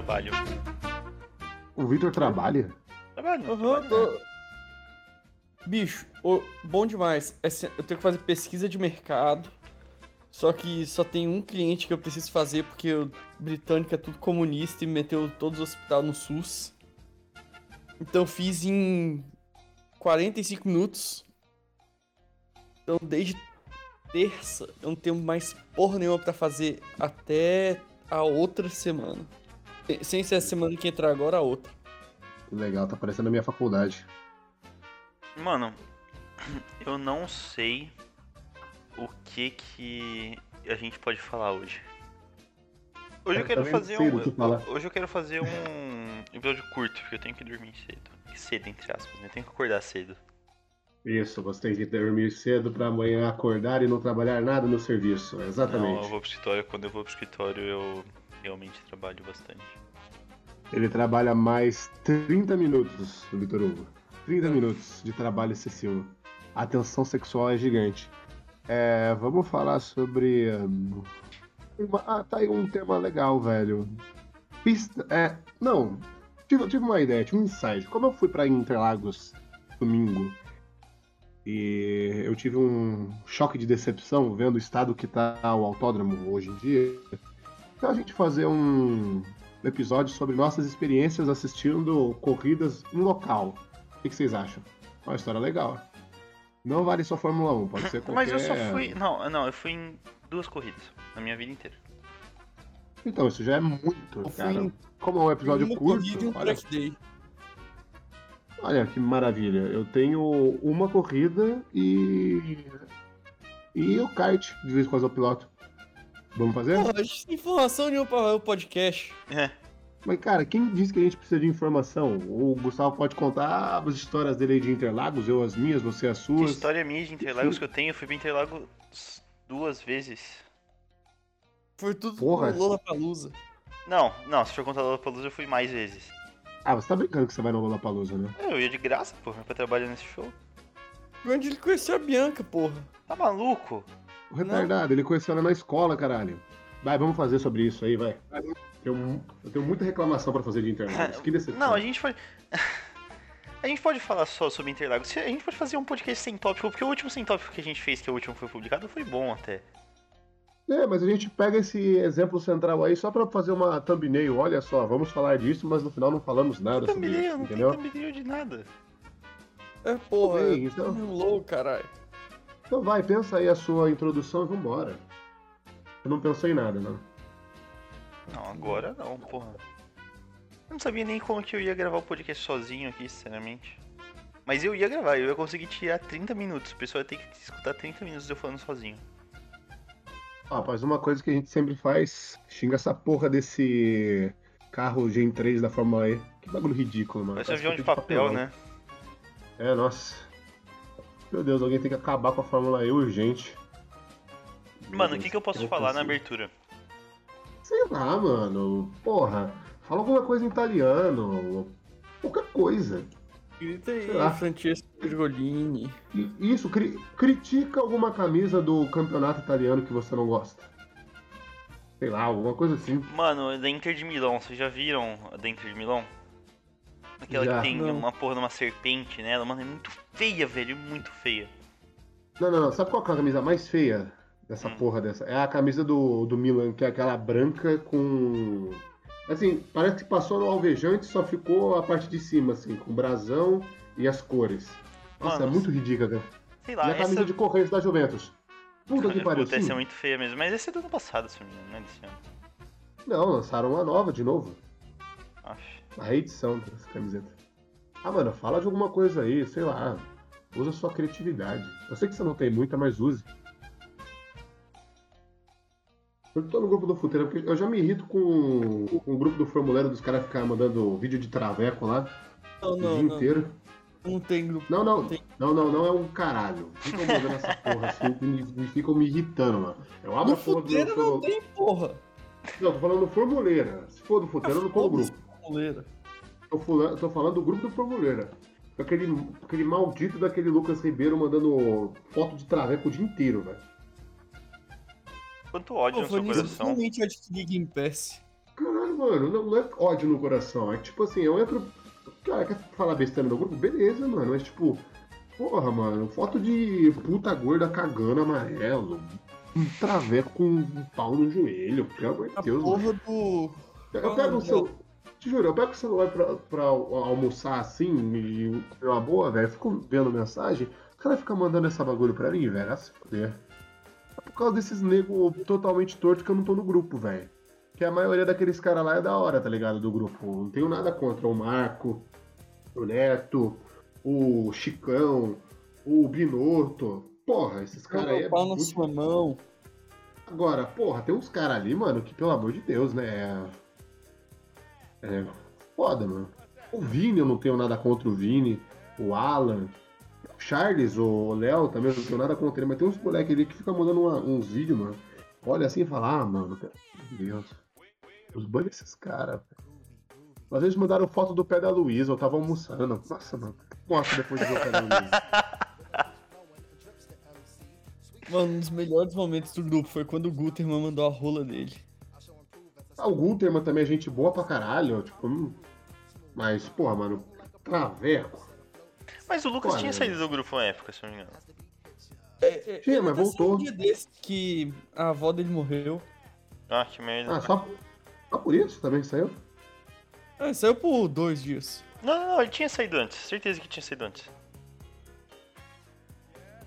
trabalho. O Vitor trabalha? Trabalho, Aham, trabalho, né? tô... Bicho, ô, bom demais. Essa- Eu tenho que fazer pesquisa de mercado. Só que só tem um cliente que eu preciso fazer porque o britânico é tudo comunista e meteu todos os hospitais no SUS. Então eu fiz em 45 minutos. Então desde terça eu não tenho mais porra nenhuma pra fazer até a outra semana. Sem- ser a semana que entrar agora, a outra. Que legal, tá parecendo a minha faculdade. Mano, eu não sei o que que a gente pode falar hoje. Hoje eu Eu quero também fazer um. do que. Hoje eu quero fazer um episódio curto, porque eu tenho que dormir cedo. Cedo, entre aspas, né? Eu tenho que acordar cedo. Isso, você tem que dormir cedo pra amanhã acordar e não trabalhar nada no serviço. Não, eu Exatamente. vou pro escritório. Quando eu vou pro escritório, eu realmente trabalho bastante. Ele trabalha mais 30 minutos, Vitor Hugo. 30 minutos de trabalho excessivo. A tensão sexual é gigante. É, vamos falar sobre. uma- Ah, tá aí um tema legal, velho. Pista. É. Não. Tive, tive uma ideia, tive um insight. Como eu fui pra Interlagos domingo e eu tive um choque de decepção vendo o estado que tá o autódromo hoje em dia. Então a gente fazer um episódio sobre nossas experiências assistindo corridas em local. O que, que vocês acham? Uma história legal. Não vale só Fórmula 1, pode ser qualquer... Mas eu só fui. Não, não, eu fui em duas corridas na minha vida inteira. Então, isso já é muito, Eu cara. em Como é um episódio Uma curto, corrida e um olha, day. olha que maravilha. Eu tenho uma corrida e... E o kart, de vez em quando eu piloto. Vamos fazer? Porra, informação nenhuma pra o podcast. É. Mas, cara, quem disse que a gente precisa de informação? O Gustavo pode contar as histórias dele aí de Interlagos, eu as minhas, você as Que suas. história minha de Interlagos que eu tenho? Eu fui pra Interlagos duas vezes. Foi tudo Porra. no Lollapalooza. Não, não, se for contar Lollapalooza, eu fui mais vezes. Ah, você tá brincando que você vai no Lollapalooza, né? É, Eu ia de graça, porra, pra trabalhar nesse show. Onde ele conheceu a Bianca, porra. Tá maluco? O retardado, ele conheceu ela na escola, caralho. Vai, vamos fazer sobre isso aí, vai. Eu, eu tenho muita reclamação pra fazer de Interlagos. Que decepção. Não, a gente pode. A gente pode falar só sobre Interlagos. A gente pode fazer um podcast sem tópico, porque o último sem tópico que a gente fez, que é o último que foi publicado, foi bom até. É, mas a gente pega esse exemplo central aí só pra fazer uma thumbnail. Olha só, vamos falar disso, mas no final não falamos nada sobre Thumbnail, isso, não tem entendeu? thumbnail de nada. É, porra. Bem, é então- tudo louco, caralho. Então vai, pensa aí a sua introdução e vambora. Eu não pensei em nada, não. Não, agora não, porra. Eu não sabia nem como que eu ia gravar o podcast sozinho aqui, sinceramente. Mas eu ia gravar, eu ia conseguir tirar 30 minutos. O pessoal ia ter que escutar 30 minutos de eu falando sozinho. Ah, Rapaz, uma coisa que a gente sempre faz, xinga essa porra desse carro Gen 3 da Fórmula E. Que bagulho ridículo, mano. Parece um avião de papel, papelão. né? É, nossa. Meu Deus, alguém tem que acabar com a Fórmula E urgente. Mano, o que, que eu posso falar na abertura? Sei lá, mano. Porra, fala alguma coisa em italiano. Qualquer coisa. Grita aí, Sei lá. Francesco Grigolini. E- Isso, cri- critica alguma camisa do campeonato italiano que você não gosta. Sei lá, alguma coisa assim. Mano, da Inter de Milão, vocês já viram a da Inter de Milão? Aquela Já. que tem Não. uma porra de uma serpente nela, mano, é muito feia, velho, muito feia. Não, não, não. Sabe qual é a camisa mais feia dessa Hum. porra dessa? É a camisa do, do Milan, que é aquela branca com. Assim, parece que passou no alvejante só ficou a parte de cima, assim, com o brasão e as cores. Nossa, Mano, é muito ridícula, cara. Sei E lá, a camisa essa. de Correios da Juventus. Puta que pariu, Puta, essa é muito feia mesmo. Mas esse é do ano passado, se não me engano, não é desse ano. Não, lançaram uma nova de novo. Aff. A reedição dessa camiseta. Ah, mano, fala de alguma coisa aí, sei lá. Usa sua criatividade. Eu sei que você não tem muita, mas use. Eu tô no grupo do Futeiro, porque eu já me irrito com, com o grupo do Formuleiro dos caras ficar mandando vídeo de traveco lá Não, o não, dia não. inteiro. Não tem grupo. Não, não, Tem. não, não, não é um caralho. Ficam mandando essa porra assim me, ficam me irritando, mano. Eu abro No a porra do futeiro não tem, porra. Não, tô falando do Formuleira. Se for do Futeiro, eu não como grupo. Moleira. Tô, fula- tô falando do grupo do Formuleira. Aquele, aquele maldito daquele Lucas Ribeiro mandando foto de traveco o dia inteiro, velho. Quanto ódio Pô, no seu eu coração. finalmente adquiri Game Pass. Caralho, mano, não, não é ódio no coração. É tipo assim, eu entro. Cara, quer falar besteira no grupo? Beleza, mano. Mas tipo, porra, mano, foto de puta gorda cagando amarelo. Um traveco com um pau no joelho, pelo amor de A Deus, mano. porra do. Eu pego o seu. Te juro, eu pego o celular pra, pra almoçar assim e uma boa, velho. Fico vendo mensagem. O cara fica mandando essa bagulho pra mim, velho. Ah, se fuder. É por causa desses nego totalmente torto que eu não tô no grupo, velho. Que a maioria daqueles caras lá é da hora, tá ligado? Do grupo. Não tenho nada contra o Marco, o Neto, o Chicão, o Binotto. Porra, esses caras aí. É o pau na muito sua mão. Agora, porra, tem uns caras ali, mano, que pelo amor de Deus, né? É. Foda, mano. O Vini, eu não tenho nada contra o Vini. O Alan. O Charles, o Léo também, eu não tenho nada contra ele. Mas tem uns moleques ali que ficam mandando uma- uns vídeos, mano. Olha assim e fala, ah, mano, pelo de Deus. Os banhos desses caras, velho. Às vezes mandaram foto do pé da Luísa, eu tava almoçando. Nossa, mano. Mostra depois de ver o pé da Luísa. Mano, um dos melhores momentos do grupo foi quando o Guterman mandou a rola dele. O Gunterman também é gente boa pra caralho, tipo, hum, mas, porra, mano, traveco. Mas o Lucas tinha saído do grupo na época, se não me engano. É, é, Sim, mas voltou. Um dia desse que a avó dele morreu. Ah, que merda. Ah, só, só por isso também saiu? Ah, saiu por dois dias. Não, não, não, ele tinha saído antes. Certeza que tinha saído antes.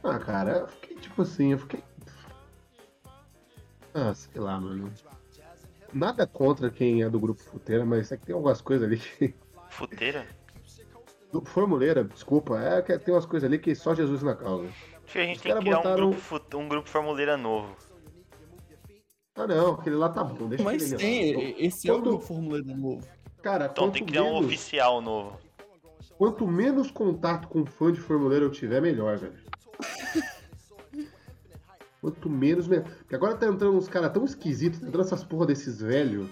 Ah, cara, eu fiquei tipo assim, eu fiquei. Ah, sei lá, mano. Nada contra quem é do grupo Futeira, mas é que tem algumas coisas ali que. Futeira? Do Formuleira, desculpa, é que tem umas coisas ali que só Jesus na causa. Acho que a gente Os tem que criar um botaram- grupo, fut- um grupo formuleira novo. Ah, não, aquele lá tá bom, deixa Mas tem, lá. e- esse é o grupo formuleiro novo. Cara, Então quanto tem que criar um menos, oficial novo. quanto menos contato com fã de Formuleira eu tiver, melhor, velho. Quanto menos, melhor. Porque agora tá entrando uns caras tão esquisitos, tá entrando essas porra desses velhos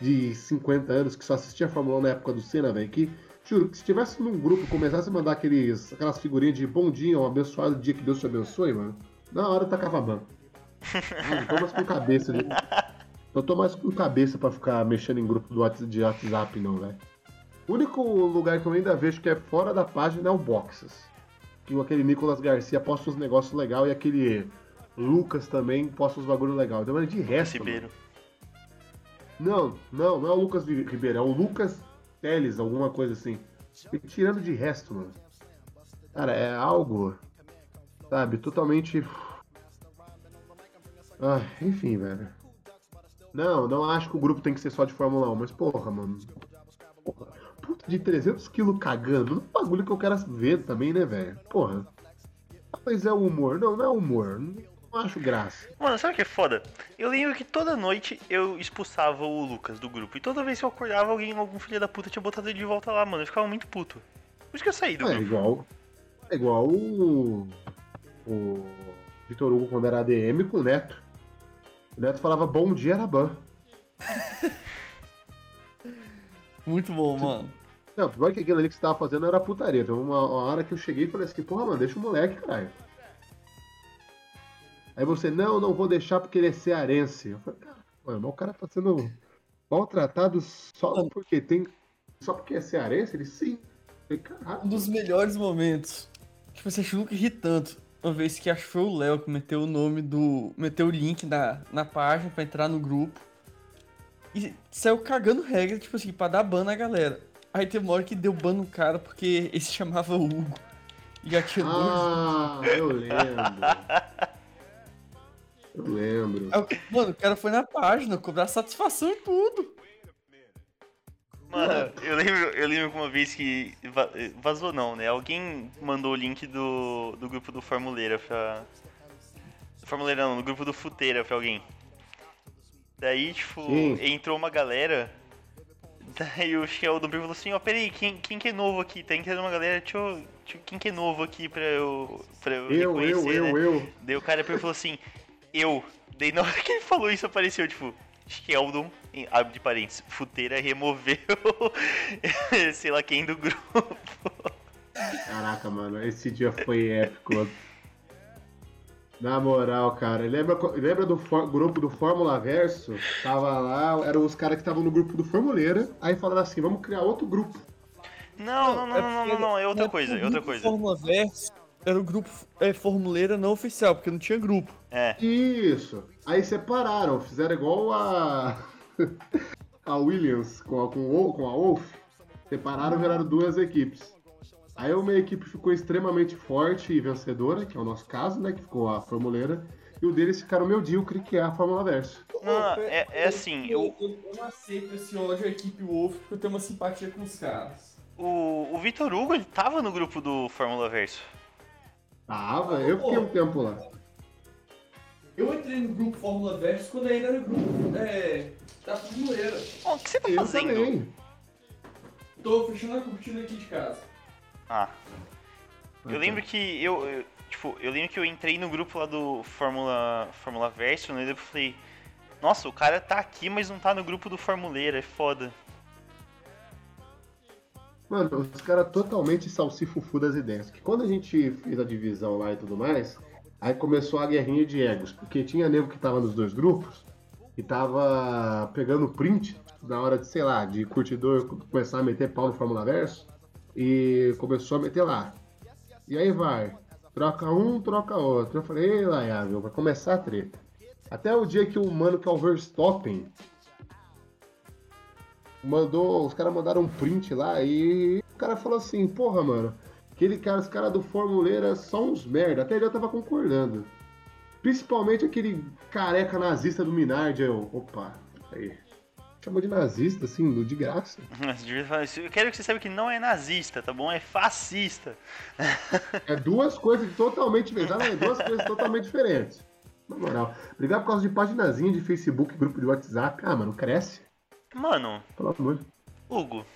de 50 anos que só assistia a Fórmula 1 na época do Senna, velho, que, juro, que se tivesse num grupo começasse a mandar aqueles, aquelas figurinhas de bom dia, um abençoado dia que Deus te abençoe, mano, na hora eu tacava banco. Ah, Não tô mais com cabeça de... Não tô mais com cabeça pra ficar mexendo em grupo de WhatsApp, não, velho. O único lugar que eu ainda vejo que é fora da página é o Boxes. Que aquele Nicolas Garcia posta uns negócios legais e aquele Lucas também posta uns bagulho legal. Então, mas de resto. Ribeiro. Não, não, não é o Lucas Ribeiro, é o Lucas Teles, alguma coisa assim. E tirando de resto, mano. Cara, é algo. Sabe, totalmente. Ah, enfim, velho. Não, não acho que o grupo tem que ser só de Fórmula 1, mas porra, mano. Porra, puta de 300 quilos cagando. Não é um bagulho que eu quero ver também, né, velho? Porra. Ah, Mas é humor. Não, não é humor. Não acho graça. Mano, sabe o que é foda? Eu lembro que toda noite eu expulsava o Lucas do grupo. E toda vez que eu acordava, alguém, algum filho da puta tinha botado ele de volta lá, mano. Eu ficava muito puto. Por isso que eu saí do É grupo. igual. É igual o. O Vitor Hugo quando era ADM com o Neto. O Neto falava bom dia era ban. Muito bom, mano. Não, pior que aquilo ali que você tava fazendo era putaria. Teve uma, uma hora que eu cheguei e falei assim, porra, mano, deixa o moleque, caralho. Aí você, não, não vou deixar porque ele é cearense. Eu falei, cara, mano, o cara tá sendo maltratado só porque tem. Só porque é cearense? Ele sim. Eu falei, Um caralho. dos melhores momentos. Tipo, você achou que ri tanto. Uma vez que acho que foi o Léo que meteu o nome do. meteu o link na, na página pra entrar no grupo. E saiu cagando regra, tipo assim, pra dar ban na galera. Aí teve uma hora que deu ban no cara porque ele se chamava Hugo. E já tinha dois. Ah, eu lembro. Eu lembro. Mano, o cara foi na página cobrar satisfação e tudo. Mano, eu lembro, eu lembro que uma vez que va- vazou não, né? Alguém mandou o link do, do grupo do Formuleira pra. Do Formuleira não, do grupo do Futeira pra alguém. Daí, tipo, Sim. entrou uma galera. Daí o Sheldon falou assim, ó, peraí, quem, quem que é novo aqui? Tá entrando uma galera, deixa eu, deixa eu- Quem que é novo aqui pra eu. pra eu, Eu, eu, reconhecer, né? eu, eu. Daí o cara falou assim, eu. Daí na hora que ele falou isso apareceu, tipo, Sheldon, em- abre de parênteses, futeira removeu sei lá quem do grupo. Caraca, mano, esse dia foi épico. Na moral, cara, lembra, lembra do for- grupo do Fórmula Verso? Tava lá, eram os caras que estavam no grupo do Formuleira, aí falaram assim, vamos criar outro grupo. Não, não, não, é não, não, porque- não, não, é outra é coisa, é outra coisa. Fórmula Verso era o grupo é, formuleira não oficial, porque não tinha grupo. É. Isso. Aí separaram, fizeram igual a. a Williams com a, com, o- com a Wolf. Separaram e viraram duas equipes. Aí uma equipe ficou extremamente forte e vencedora, que é o nosso caso, né? Que ficou a Formuleira. E o deles ficaram medíocre, que é a Fórmula Verso. Não, é, é assim, eu, eu, eu não aceito esse ódio à equipe Wolf porque eu tenho uma simpatia com os caras. o, o Vitor Hugo, ele tava no grupo do Fórmula Verso. Tava, eu fiquei um tempo lá. Eu entrei no grupo Fórmula Verso quando ainda era grupo é, da Formuleira. Ó, o que você tá Eu fazendo? também. Tô fechando a cortina aqui de casa. Ah, eu lembro que eu, eu- tipo, eu lembro que eu entrei no grupo lá do Fórmula, Fórmula Verso, né? Eu falei, nossa, o cara tá aqui, mas não tá no grupo do Formuleira, é foda. Mano, os caras totalmente salsifufu das ideias. Que quando a gente fez a divisão lá e tudo mais, aí começou a guerrinha de egos. Porque tinha nego que tava nos dois grupos e tava pegando print na hora de, sei lá, de curtidor começar a meter pau no Fórmula Verso. E começou a meter lá. E aí vai. Troca um, troca outro. Eu falei, ei, Laiável, vai começar a treta. Até o dia que o mano que é o Verstappen mandou, os caras mandaram um print lá e o cara falou assim, porra, mano, aquele cara, os caras do Formuleira são uns merda. Até ele eu tava concordando. Principalmente aquele careca nazista do Minardi. Eu, opa, aí. Chamou de nazista, assim, de graça. Eu quero que você saiba que não é nazista, tá bom? É fascista. É duas coisas totalmente diferentes. É duas coisas totalmente diferentes. Na moral. Brigar por causa de paginazinha de Facebook, grupo de WhatsApp. Ah, mano, cresce. Mano, Pelo amor. Hugo,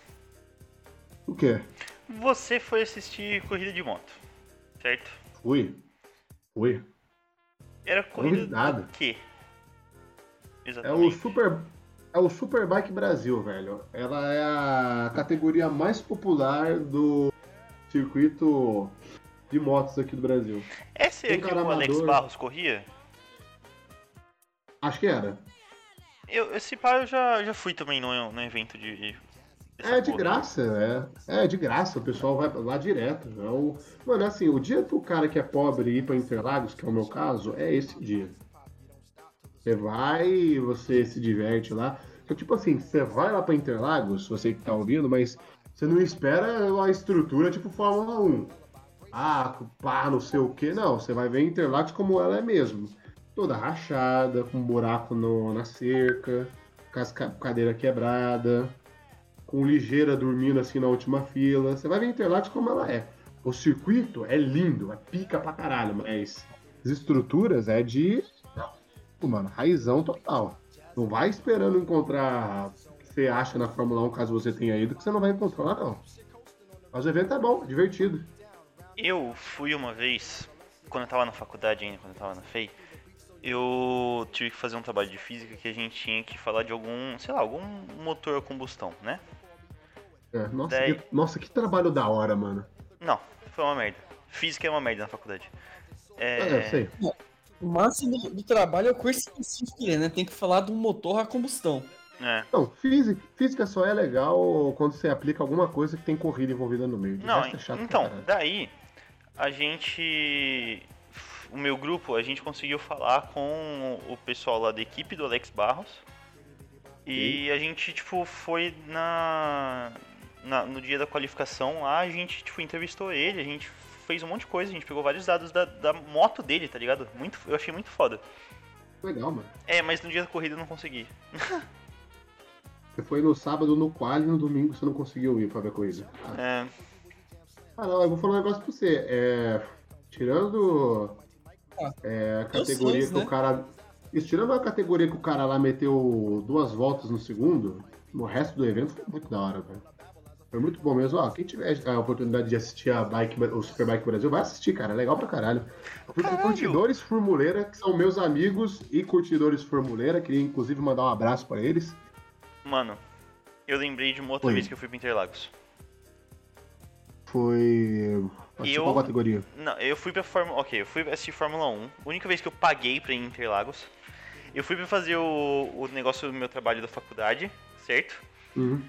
O quê? você foi assistir corrida de moto, certo? Fui. Fui. Era corrida nada. do quê? É o Exatamente. Super. É o Superbike Brasil, velho. Ela é a categoria mais popular do circuito de motos aqui do Brasil. Essa é a que o Alex. Barros corria? Acho que era. Eu, esse pá eu já, já fui também no, no evento de. É de porra. graça, é. É de graça, o pessoal vai lá direto. É o... Mano, assim, o dia pro cara que é pobre ir pra Interlagos, que é o meu caso, é esse dia. Você vai, você se diverte lá. Então, tipo assim, você vai lá pra Interlagos, você que tá ouvindo, mas você não espera uma estrutura tipo Fórmula 1. Ah, pá, não sei o que. Não, você vai ver Interlagos como ela é mesmo. Toda rachada, com um buraco no- na cerca, com as cadeira quebrada, com ligeira dormindo assim na última fila. Você vai ver Interlagos como ela é. O circuito é lindo, é pica pra caralho, mas as estruturas é de. Pô, Mano, raizão total. Não vai esperando encontrar o que você acha na Fórmula 1 caso você tenha ido, que você não vai encontrar lá, não. Mas o evento é bom, divertido. Eu fui uma vez, quando eu tava na faculdade ainda, quando eu tava na FEI, eu tive que fazer um trabalho de física que a gente tinha que falar de algum, sei lá, algum motor a combustão, né? É, nossa, Daí- que, nossa, que trabalho da hora, mano. Não, foi uma merda. Física é uma merda na faculdade. É, É, eu sei. O máximo do, do trabalho é o curso específico, né? Tem que falar do motor a combustão. é. Não, física, física só é legal quando você aplica alguma coisa que tem corrida envolvida no meio. Não, é chato então, daí a gente. O meu grupo, a gente conseguiu falar com o pessoal lá da equipe do Alex Barros. E a gente, tipo, foi na, na- No dia da qualificação lá, a gente, tipo, entrevistou ele, a gente fez um monte de coisa, a gente pegou vários dados da, da moto dele, tá ligado? Muito, eu achei muito foda. Legal, mano. É, mas no dia da corrida eu não consegui. Você foi no sábado no quali e no domingo você não conseguiu ir pra ver a corrida. É, Ah, não, eu vou falar um negócio pra você. É, tirando é, a categoria que né? o cara. Isso, tirando a categoria que o cara lá meteu duas voltas no segundo, no resto do evento foi muito da hora, velho. Foi muito bom mesmo. Ó, quem tiver a oportunidade de assistir a bike, o Superbike Brasil, vai assistir, cara. É legal pra caralho. Eu fui com Caralho! curtidores Formuleira, que são meus amigos e curtidores Formuleira. Queria inclusive mandar um abraço pra eles. mano, eu lembrei de uma outra Oi. vez que eu fui pro Interlagos. Foi. Assistiu Eu- qual categoria? Não, eu fui pra Fórmula. Ok, eu fui assistir Fórmula 1. A única vez que eu paguei pra ir em Interlagos. Eu fui pra fazer o, o negócio do meu trabalho da faculdade, certo? Uhum.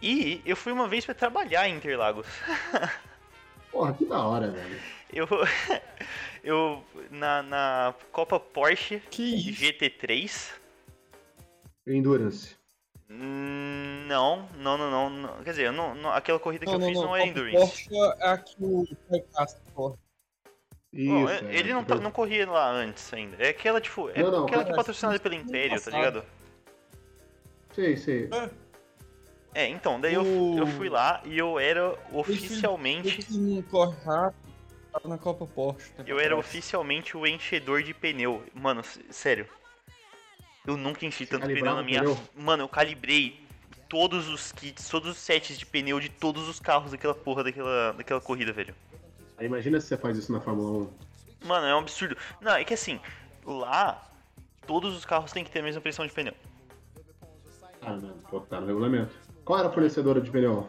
E eu fui uma vez pra trabalhar em Interlagos. Porra, que da hora, velho. Eu. eu. Na, na Copa Porsche Que isso? GT3. Endurance. Hum, Não, não, não, não, não. Quer dizer, eu não, não- aquela corrida que eu fiz não, é Copa Endurance. Porsche é a que o Castro corre. Isso. Bom, é, ele não, tá- não corria lá antes ainda. É aquela, tipo, é Não, não, aquela que é patrocinada pelo isso foi Império, tá passado. ligado? Sei, sei. É, então, daí eu, O- eu fui lá e eu era Ele oficialmente. que não corre rápido, tava na Copa Porsche. tempo Eu era oficialmente o enchedor de pneu. Mano, sério. Eu nunca enchi tanto pneu na minha. pneu? Mano, eu calibrei todos os kits, todos os sets de pneu de todos os carros daquela porra daquela, daquela corrida, velho. Aí imagina se você faz isso na Fórmula 1. Mano, é um absurdo. Não, é que assim, lá todos os carros têm que ter a mesma pressão de pneu. Ah, não. Pô, tá no regulamento. Qual era a fornecedora de pneu?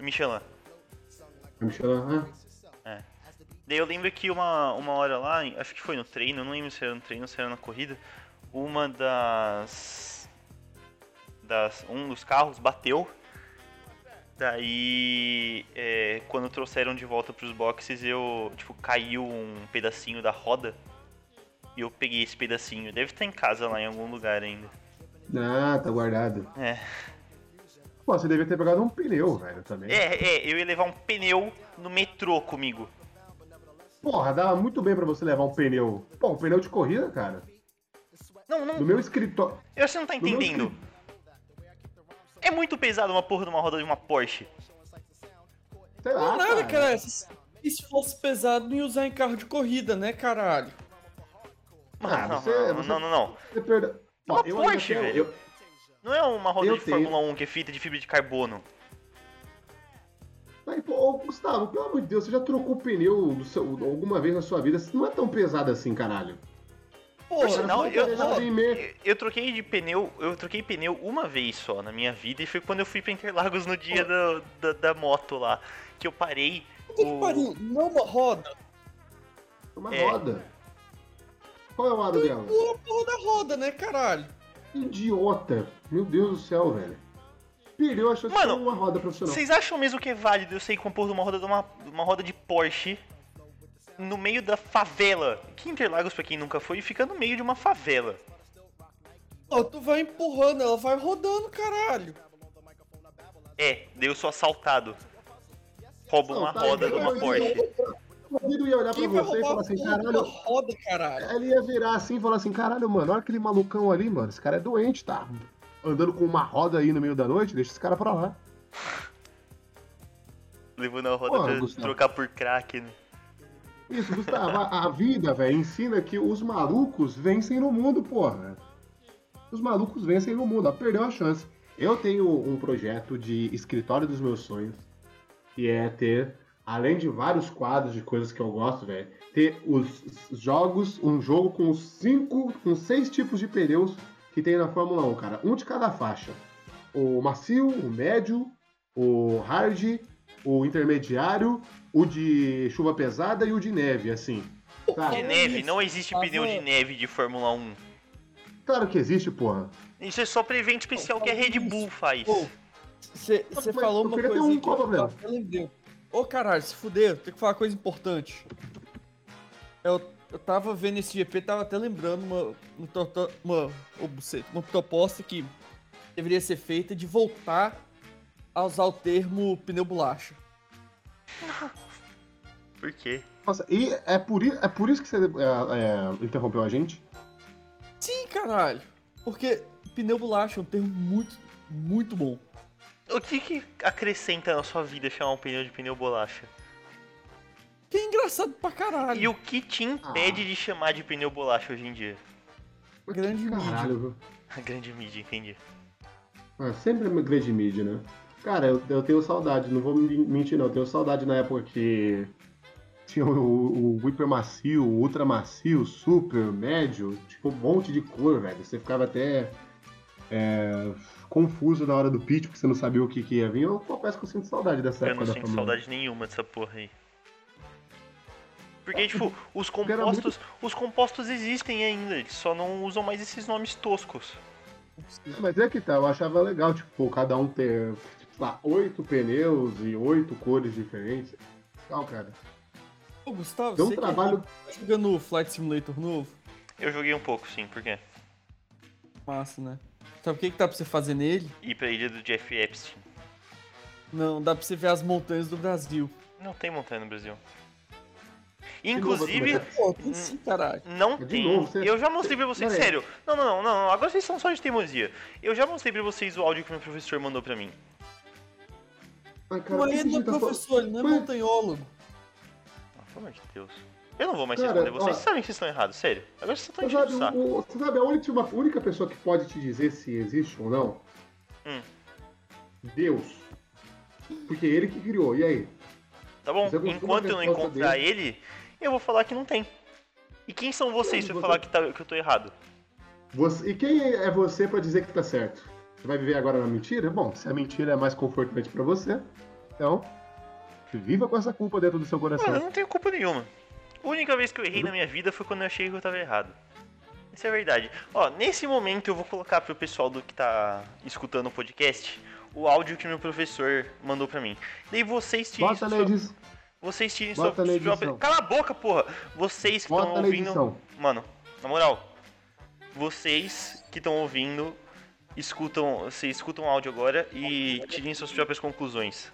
Michelin. Michelin? Ah, Daí eu lembro que uma, uma hora lá, acho que foi no treino, não lembro se era no treino ou se era na corrida, uma das. das um dos carros bateu. Daí, é, quando trouxeram de volta pros boxes, eu, tipo, caiu um pedacinho da roda. E eu peguei esse pedacinho. Deve estar em casa lá em algum lugar ainda. Ah, tá guardado. É. Pô, você devia ter pegado um pneu, velho, também. É, é, eu ia levar um pneu no metrô comigo. Porra, dava muito bem pra você levar um pneu. Pô, um pneu de corrida, cara. Não, não, Do meu escritório. eu- você não tá entendendo. É muito pesado uma porra de uma roda de uma Porsche. Sei Não lá, é nada, cara. cara. Se, se fosse pesado, não ia usar em carro de corrida, né, caralho? Mano, Ah, não, você- não, você- não, não, não. Você perdeu. Uma eu Porsche, tenho- velho. eu- Não é uma roda Eu de tenho- Fórmula 1 que é feita de fibra de carbono. Aí, pô, Gustavo, pelo amor de Deus, você já trocou o pneu do seu- alguma vez na sua vida? Não é tão pesado assim, caralho. Pô, Por sinal, foi eu, pesado não, meio. eu- eu troquei de pneu, eu troquei pneu uma vez só na minha vida e foi quando eu fui pra Interlagos no dia da, da, da moto lá. Que eu parei. que o- pariu, não uma roda. Uma É. roda. Qual é o lado dela? Pula a porra da roda, né, caralho? Idiota. Meu Deus do céu, velho. Perdeu a chance Mano, de uma roda profissional. Vocês acham mesmo que é válido eu sair com a porra de uma roda de uma, de uma roda de Porsche no meio da favela? Que Interlagos, pra quem nunca foi, fica no meio de uma favela. Ó, tu vai empurrando, ela vai rodando, caralho. É, daí eu sou assaltado. Roubo Não, uma tá, roda de uma eu- Porsche. O Guido ia olhar pra Quem você e falar a assim, caralho. roda, caralho? Ele ia virar assim e falar assim, caralho, mano, olha aquele malucão ali, mano. Esse cara é doente, tá? Andando com uma roda aí no meio da noite, deixa esse cara pra lá. Levando a roda Porra, pra Gustavo. trocar por crack, né? Isso, Gustavo, a, vida, velho, ensina que os malucos vencem no mundo, porra. Os malucos vencem no mundo, ó, perdeu a chance. Eu tenho um projeto de escritório dos meus sonhos, que é ter, além de vários quadros de coisas que eu gosto, velho, ter os jogos, um jogo com cinco, com seis tipos de pneus que tem na Fórmula 1, cara. Um de cada faixa. O macio, o médio, o hard, o intermediário, o de chuva pesada e o de neve, assim. De Sabe? neve, isso, não existe tava- pneu de neve de Fórmula 1. Claro que existe, porra. Isso é só pra evento especial que a Red Bull faz. Pô, Você falou eu uma coisa um, que qual o eu, problema? eu lembrei. Ô caralho, se fuder, tem que falar uma coisa importante. Eu, eu tava vendo esse GP, tava até lembrando uma, uma, uma proposta que deveria ser feita de voltar a usar o termo pneu bolacha. Por quê? Nossa, e é por, é por isso que você é, é, interrompeu a gente? Sim, caralho. Porque pneu bolacha é um termo muito, muito bom. O que que acrescenta na sua vida chamar um pneu de pneu bolacha? Que é engraçado pra caralho. E o que te impede de chamar de pneu bolacha hoje em dia? Grande mídia. A grande mídia, entendi. Ah, sempre uma grande mídia, né? Cara, eu, eu tenho saudade, não vou me- mentir não, eu tenho saudade na época que tinha o, o hiper macio, o ultra macio, o super, o médio, tipo um monte de cor, velho. Você ficava até é, confuso na hora do pitch, porque você não sabia o que, que ia vir. Eu confesso que eu sinto saudade dessa Eu época não da sinto Fórmula 1. saudade nenhuma dessa porra aí. Porque, tipo, os compostos, os compostos existem ainda, eles só não usam mais esses nomes toscos. Mas é que tá, eu achava legal, tipo, cada um ter, tipo, lá, oito pneus e oito cores diferentes. Legal, cara. Ô, Gustavo, Deu um você que trabalho. tá jogando o Flight Simulator novo? Eu joguei um pouco, sim, por quê? Massa, né? Sabe o que, que dá pra você fazer nele? Ir pra ilha do Jeff Epstein. Não, dá pra você ver as montanhas do Brasil. Não tem montanha no Brasil. Inclusive, tô Pô, tem sim, caralho. não É tem. novo, você- Eu já mostrei pra vocês, aí. sério. Não, não, não, não, agora vocês são só de teimosia. Eu já mostrei pra vocês o áudio que meu professor mandou pra mim. Ah, cara, Mas ele não é tá professor, ele não é montanhólogo. Pelo amor de Deus. Eu não vou mais Cara, responder vocês. ó. Sabem que vocês estão errados, sério. Agora vocês estão enchendo sabe, o você sabe a única, a única pessoa que pode te dizer se existe ou não? Hum. Deus. Porque ele que criou, e aí? Tá bom? Enquanto eu não encontrar dele? ele, eu vou falar que não tem. E quem são vocês pra você- falar que, tá- que eu tô errado? Você- e quem é você pra dizer que tá certo? Você vai viver agora na mentira? Bom, se a mentira é mais confortante pra você, então viva com essa culpa dentro do seu Mano, eu coração. não tenho culpa nenhuma. A única vez que eu errei na minha vida foi quando eu achei que eu tava errado. Isso é verdade. Ó, nesse momento eu vou colocar pro pessoal do que tá escutando o podcast o áudio que meu professor mandou pra mim. Daí vocês tirem Bota sua-. Vocês tirem Bota sua, sua-. Cala a boca, porra! Vocês que estão ouvindo. Mano, na moral, vocês que estão ouvindo, escutam. Vocês escutam o áudio agora e tirem suas próprias conclusões.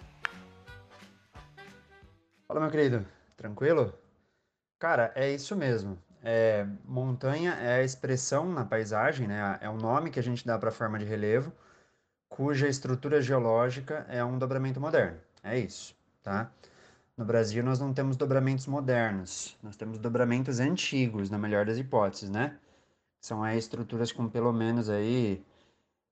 Fala, meu querido, tranquilo? Cara, é isso mesmo. É, montanha é a expressão na paisagem, né? É o nome que a gente dá para a forma de relevo, cuja estrutura geológica é um dobramento moderno. É isso, tá? No Brasil nós não temos dobramentos modernos, nós temos dobramentos antigos, na melhor das hipóteses, né? São aí estruturas com pelo menos aí,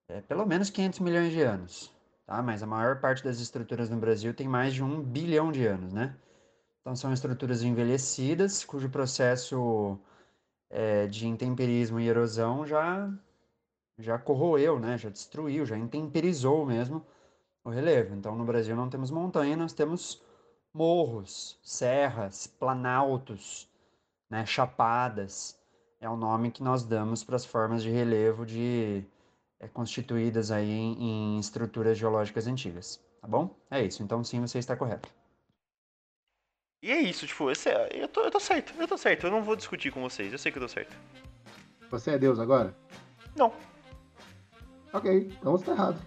é, pelo menos 500 milhões de anos, tá? Mas a maior parte das estruturas no Brasil tem mais de um bilhão de anos, né? Então são estruturas envelhecidas, cujo processo é, de intemperismo e erosão já já corroeu, né? Já destruiu, já intemperizou mesmo o relevo. Então no Brasil não temos montanha, nós temos morros, serras, planaltos, né? Chapadas. É o nome que nós damos para as formas de relevo de é, constituídas aí em, em estruturas geológicas antigas, tá bom? É isso. Então sim, você está correto. E é isso, tipo, é- eu, tô, eu tô certo, eu tô certo, eu não vou discutir com vocês, eu sei que eu tô certo. Você é Deus agora? Não, Ok, então você tá errado.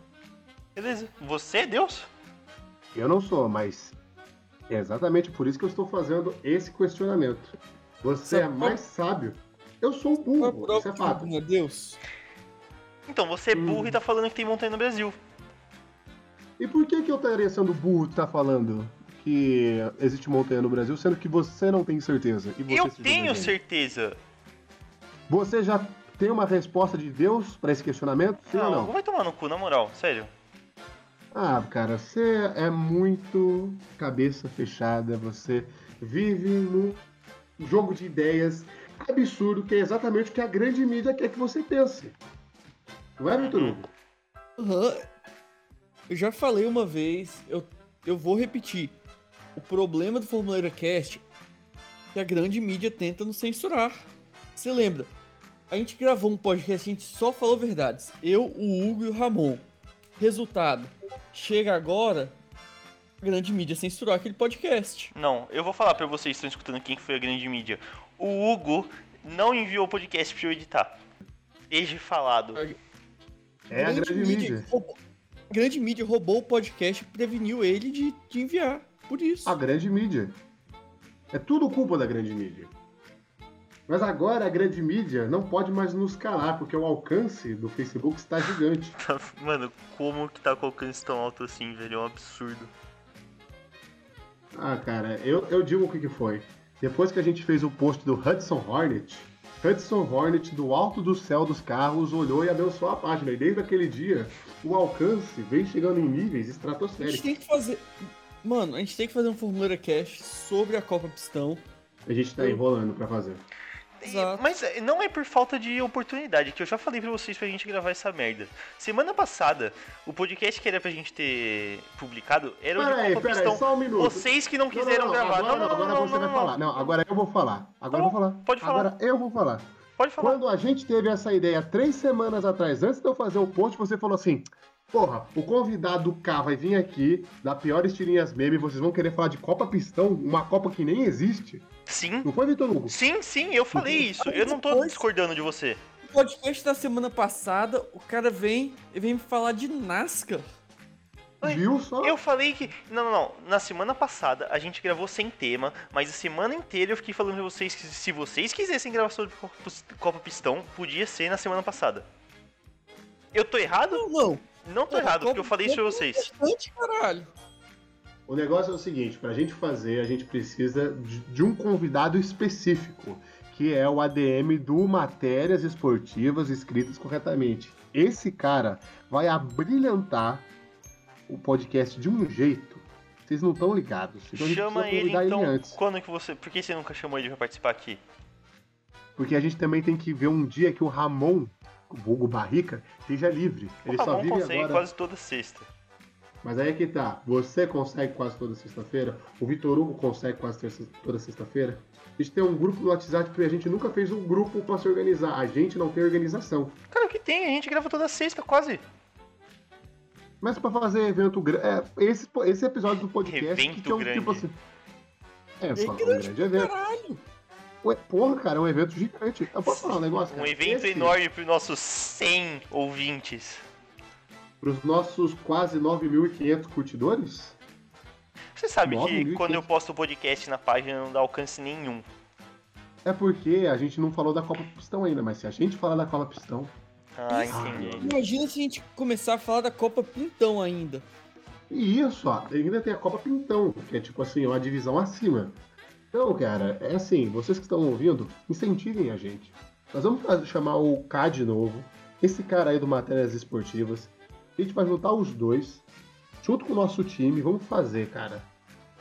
beleza. Você é Deus? Eu não sou, mas é exatamente por isso que eu estou fazendo esse questionamento. Você é mais sábio. Eu sou um burro, isso é fato. Meu Deus. Então, você é burro Hum. e tá falando que tem montanha no Brasil. E por que, que eu estaria sendo burro que tá falando que existe montanha no Brasil, sendo que você não tem certeza? E você eu tenho certeza. Você já tem uma resposta de Deus pra esse questionamento? Sim ou Não, não? vai tomar no cu, na moral, sério. Ah, cara, você é muito cabeça fechada, você vive num jogo de ideias absurdo, que é exatamente o que a grande mídia quer que você pense. Não é, Vitor Hugo? Aham. Eu já falei uma vez, eu, eu vou repetir. O problema do Formuleira Cast é que a grande mídia tenta nos censurar. Você lembra? A gente gravou um podcast, a gente só falou verdades. Eu, o Hugo e o Ramon. Resultado. Chega agora, a grande mídia censurou aquele podcast. Não, eu vou falar pra vocês que estão escutando quem que foi a grande mídia. O Hugo não enviou o podcast pra eu editar. Desde falado. É a grande mídia. roubou, a grande mídia roubou o podcast e preveniu ele de, de enviar. Por isso. A grande mídia. É tudo culpa da grande mídia. Mas agora a grande mídia não pode mais nos calar, porque o alcance do Facebook está gigante. Mano, como que tá com o alcance tão alto assim, velho? É um absurdo. Ah, cara, eu, eu digo o que, que foi. Depois que a gente fez o post do Hudson Hornet, Hudson Hornet, do alto do céu dos carros, olhou e abençoou a página. E desde aquele dia, o alcance vem chegando em níveis A gente estratosféricos. tem que fazer. Mano, a gente tem que fazer um Formuleira Cash sobre a Copa Pistão. A gente tá enrolando pra fazer. Exato. Mas não é por falta de oportunidade, que eu já falei pra vocês pra gente gravar essa merda. Semana passada, o podcast que era pra gente ter publicado era o de Copa Pistão. só um minuto. Vocês que não quiseram não, não, agora, Agora, não, não, agora não, você não, vai falar. Não, agora eu vou falar. Agora Tá eu vou falar. pode falar. Agora eu vou falar. Pode falar. Quando a gente teve essa ideia três semanas atrás, antes de eu fazer o post, você falou assim: Porra, o convidado K vai vir aqui, da piores tirinhas meme, vocês vão querer falar de Copa Pistão, uma Copa que nem existe. Sim. Não foi, Vitor Hugo? Sim, sim, eu falei isso. Eu não tô Depois- discordando de você. No podcast da semana passada, o cara vem e vem me falar de NASCAR. Oi, Viu só? Eu falei que. Não, não, não. Na semana passada a gente gravou sem tema, mas a semana inteira eu fiquei falando pra vocês que se vocês quisessem gravar sobre Copa Copa Pistão, podia ser na semana passada. Eu tô errado? Não, não. Não tô Pô, errado, porque eu falei isso pra é vocês. caralho. O negócio é o seguinte: pra gente fazer, a gente precisa de, de um convidado específico, que é o ADM do Matérias Esportivas Escritas Corretamente. Esse cara vai abrilhantar o podcast de um jeito. Vocês não estão ligados. Então a Chama ele então. antes. Quando que você. Por que você nunca chamou ele pra participar aqui? Porque a gente também tem que ver um dia que o Ramon, vulgo Barrica, esteja livre. Ele o só vive consegue agora. quase toda sexta. Mas aí é que tá. Você consegue quase toda sexta-feira. O Vitor Hugo consegue quase toda sexta-feira. A gente tem um grupo no WhatsApp porque a gente nunca fez um grupo pra se organizar. A gente não tem organização. Cara, o que tem? A gente grava toda sexta, quase. Mas pra fazer evento grande. É, esse, esse episódio do podcast. Evento que é um grande. tipo assim. É, É só um grande grande evento. Caralho. Ué, porra, cara, é um evento gigante. Eu posso falar um negócio? Um cara? evento Esse- enorme pros nossos 100 ouvintes. Pros nossos quase 9.500 curtidores? Você sabe Nove que mil e quando eu posto o podcast na página não dá alcance nenhum. É porque a gente não falou da Copa Pistão ainda, mas se a gente falar da Copa Pistão. Ah, entendi. Imagina se a gente começar a falar da Copa Pintão ainda. E isso, ó, ainda tem a Copa Pintão, que é tipo assim, uma divisão acima. Então, cara, é assim, vocês que estão ouvindo, incentivem a gente. Nós vamos chamar o K de novo, esse cara aí do Matérias Esportivas. A gente vai juntar os dois, junto com o nosso time, vamos fazer, cara.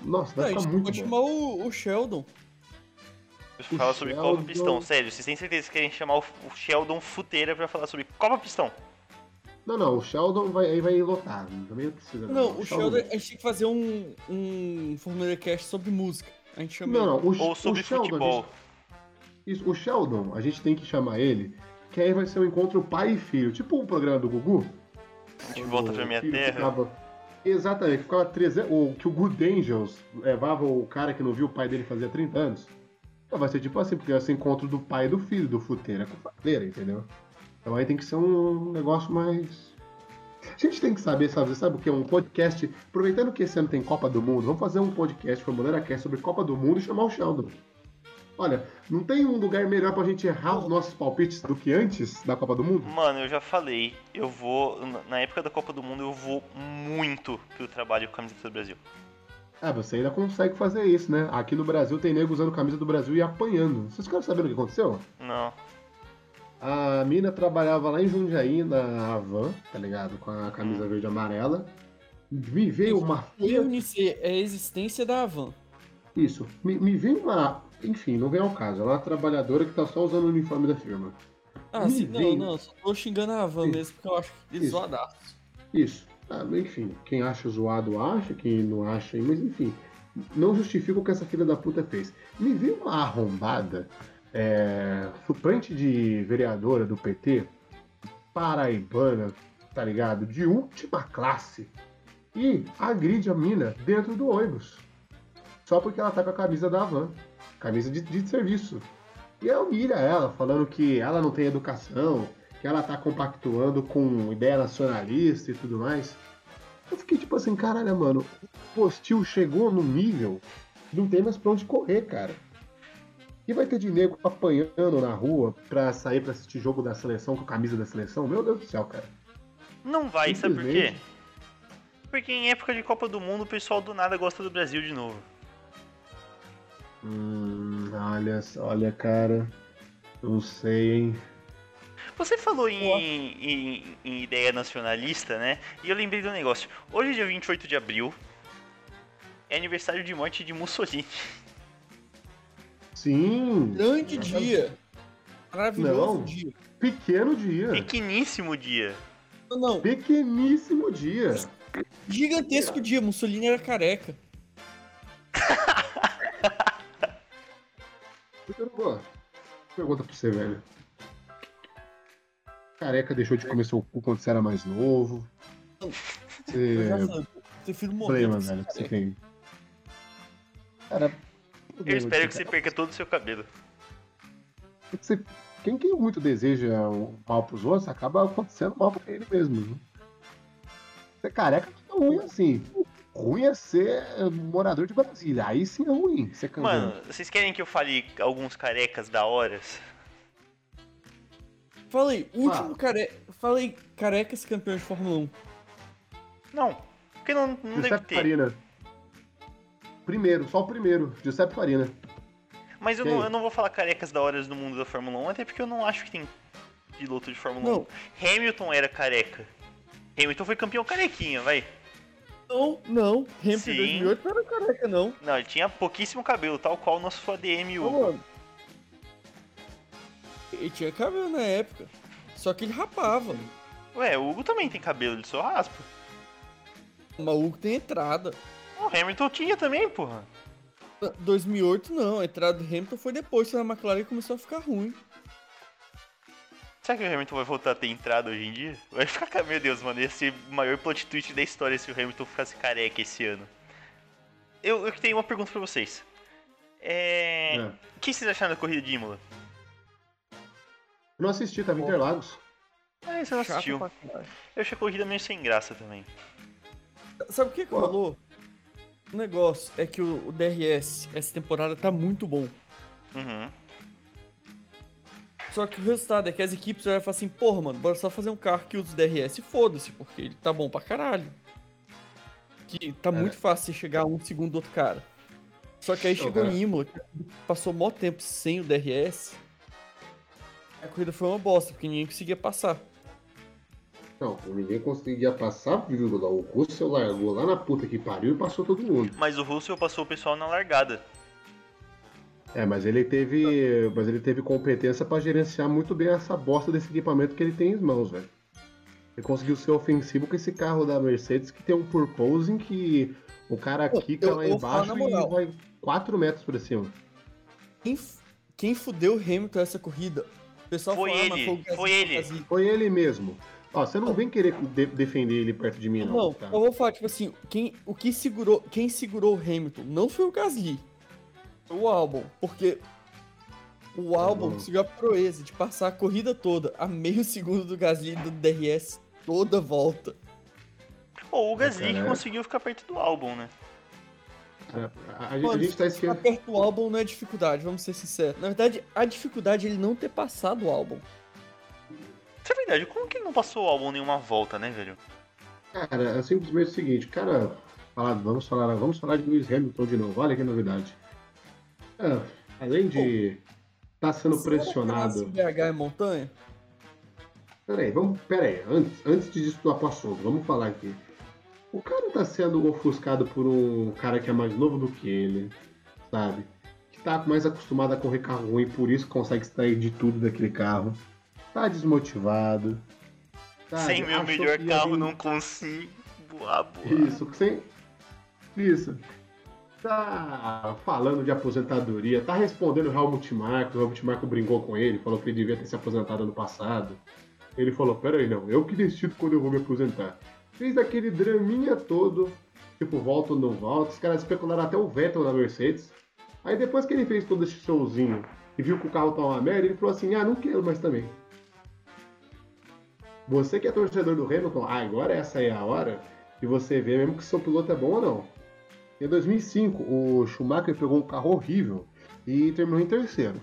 Nossa, vai Não, ficar muito pode bom. chamar o, o Sheldon. Você fala sobre Copa Sheldon- Pistão, sério, vocês têm certeza que querem chamar o Sheldon Futeira pra falar sobre Copa Pistão? Não, não, o Sheldon vai, aí vai lotar, também não precisa. Não, o Sheldon, a gente tem que fazer um, um Formula Cast sobre música. A gente chama Não, não, o, Ou sobre o Sheldon, a futebol? gente- Isso, o Sheldon, a gente tem que chamar ele, que aí vai ser um encontro pai e filho, tipo um programa do Gugu. De volta pra minha terra. ficava- Exatamente, ficava 300, o que o Good Angels levava o cara que não viu o pai dele fazia 30 anos. Então vai ser tipo assim, porque vai ser encontro do pai e do filho, do futeira com futeira, entendeu? Então aí tem que ser um negócio mais. A gente tem que saber, sabe, sabe o que é um podcast? Aproveitando que esse ano tem Copa do Mundo, vamos fazer um podcast, Formulera Cast sobre Copa do Mundo e chamar o Sheldon. Olha, não tem um lugar melhor pra gente errar os nossos palpites do que antes da Copa do Mundo? Mano, eu já falei, eu vou. na- Na época da Copa do Mundo, eu vou muito pro trabalho com a camiseta do Brasil. Ah, você ainda consegue fazer isso, né? Aqui no Brasil tem nego usando camisa do Brasil e apanhando. Vocês querem saber o que aconteceu? Não. A mina trabalhava lá em Jundiaí, na Havan, tá ligado? Com a camisa verde e amarela. Me veio uma filha. UNICE é a existência da Avan. Isso. Me, me veio uma. Enfim, não vem ao caso. Ela é uma trabalhadora que tá só usando o uniforme da firma. Ah, Me sim, não, veio- não, só tô xingando a Avan Isso. mesmo, porque eu acho que eles zoadaços. Isso. Ah, enfim, quem acha zoado acha, quem não acha, mas enfim. Não justifica o que essa filha da puta fez. Me veio uma arrombada, é, suplente de vereadora do PT, paraibana, tá ligado? De última classe. E agride a mina dentro do ônibus. Só porque ela tá com a camisa da Havan. Camisa de, de serviço. E humilha ela, falando que ela não tem educação, que ela tá compactuando com ideia nacionalista e tudo mais. Eu fiquei tipo assim, caralho, mano, o postil chegou no nível, não tem mais pra onde correr, cara. E vai ter de nego apanhando na rua pra sair pra assistir jogo da seleção com a camisa da seleção? Meu Deus do céu, cara. Não vai, sabe por quê? Porque em época de Copa do Mundo o pessoal do nada gosta do Brasil de novo. Hum, olha, olha, cara. Não sei, hein. Você falou em, em- em ideia nacionalista, né? E eu lembrei do negócio. Hoje, dia 28 de abril, é aniversário de morte de Mussolini. Sim. Grande dia. Maravilhoso Não. dia. Pequeno dia. Pequeníssimo dia. Não, não, Pequeníssimo dia. gigantesco dia. Mussolini era careca. Pergunta pra você, velho. Careca deixou de comer seu cu quando você era mais novo. Eu já Você. prefiro morrer. Problema, velho, que você tem. Cara. Eu espero que você perca todo o seu cabelo. Você, quem, quem muito deseja o mal pros outros acaba acontecendo mal pra ele mesmo. Viu? Ser careca não é ruim assim. Ruim é ser morador de Brasília. Aí sim é ruim. Ser. Mano, vocês querem que eu fale alguns carecas da horas? Falei, Ah. último care... Falei, carecas campeões de Fórmula 1. Não, porque não, não deve Giuseppe ter. Farina. Primeiro, só o primeiro. Giuseppe Farina. Mas eu não, eu não vou falar carecas da horas do mundo da Fórmula 1, até porque eu não acho que tem piloto de Fórmula Não. 1. Hamilton era careca. Hamilton foi campeão carequinha, vai. Não, não. Hamilton Sim. em 2008 não era careca, não. Não, ele tinha pouquíssimo cabelo, tal qual o nosso ADM Hugo. Ele tinha cabelo na época. Só que ele rapava. Ué, o Hugo também tem cabelo, ele só raspa. O maluco tem entrada. O Hamilton tinha também, porra. 2008 não, a entrada do Hamilton foi depois que a McLaren começou a ficar ruim. Será que o Hamilton vai voltar a ter entrada hoje em dia? Vai ficar, ca- meu Deus, mano, ia ser o maior plot twist da história se o Hamilton ficasse careca esse ano. Eu, eu tenho uma pergunta pra vocês. É... É. O que vocês acharam da corrida de Imola? Eu não assisti, tava em Interlagos. Ah, você não assistiu. Eu achei a corrida meio sem graça também. Sabe o que, que rolou? O negócio é que o, o DRS essa temporada tá muito bom. Uhum. Só que o resultado é que as equipes vão falar assim, porra, mano, bora só fazer um carro que usa DRS e foda-se, porque ele tá bom pra caralho. Que tá É. muito fácil você chegar a um segundo do outro cara. Só que aí chegou em Imola, que passou mó tempo sem o DRS. A corrida foi uma bosta, porque ninguém conseguia passar. Não, ninguém conseguia passar, vírgula. O Russell largou lá na puta que pariu e passou todo mundo. Mas o Russell passou o pessoal na largada. É, mas ele teve. Mas ele teve competência pra gerenciar muito bem essa bosta desse equipamento que ele tem em mãos, velho. Ele conseguiu ser ofensivo com esse carro da Mercedes que tem um purposing que o cara Pô, quica eu- lá eu embaixo e vai 4 metros pra cima. Quem, quem fudeu o Hamilton essa corrida? O pessoal Foi ele, foi foi que ele. Foi ele mesmo. Ó, você não vem querer de- defender ele perto de mim, não. Não, tá? eu vou falar, tipo assim, quem, o que segurou, quem segurou o Hamilton não foi o Gasly, foi o Albon, porque o Albon bom. conseguiu a proeza de passar a corrida toda a meio segundo do Gasly do DRS toda volta. Ou o Gasly que é- conseguiu ficar perto do álbum, né? A, a- a Mano, gente tá ficar esquecendo. perto do Albon não é dificuldade, vamos ser sinceros. Na verdade, a dificuldade é ele não ter passado o Albon. É verdade, como que ele não passou o álbum nenhuma volta, né, velho? Cara, é simplesmente o seguinte, cara. Falar, vamos falar, vamos falar de Lewis Hamilton de novo. Olha que novidade. É, além de estar sendo Será que nasce pressionado. em BH é montanha? Peraí, vamos. Peraí, antes, antes disso do apóstolo, vamos falar aqui. O cara tá sendo ofuscado por um cara que é mais novo do que ele, sabe? Que tá mais acostumado a correr carro ruim, por isso consegue extrair de tudo daquele carro. Tá desmotivado. Sem meu melhor carro não consigo. Boa, boa. Isso, sem. Isso. Tá falando de aposentadoria, tá respondendo o Helmut Marko. O Helmut Marko brincou com ele, falou que ele devia ter se aposentado ano passado. Ele falou: Peraí, não, eu que decido quando eu vou me aposentar. Fez aquele draminha todo, tipo, volta ou não volta. Os caras especularam até o Vettel na Mercedes. Aí depois que ele fez todo esse showzinho e viu que o carro tá uma merda, ele falou assim: Ah, não quero mais também. Você que é torcedor do Hamilton, ah, agora essa é a hora de você ver mesmo que seu piloto é bom ou não. Em 2005, o Schumacher pegou um carro horrível e terminou em terceiro.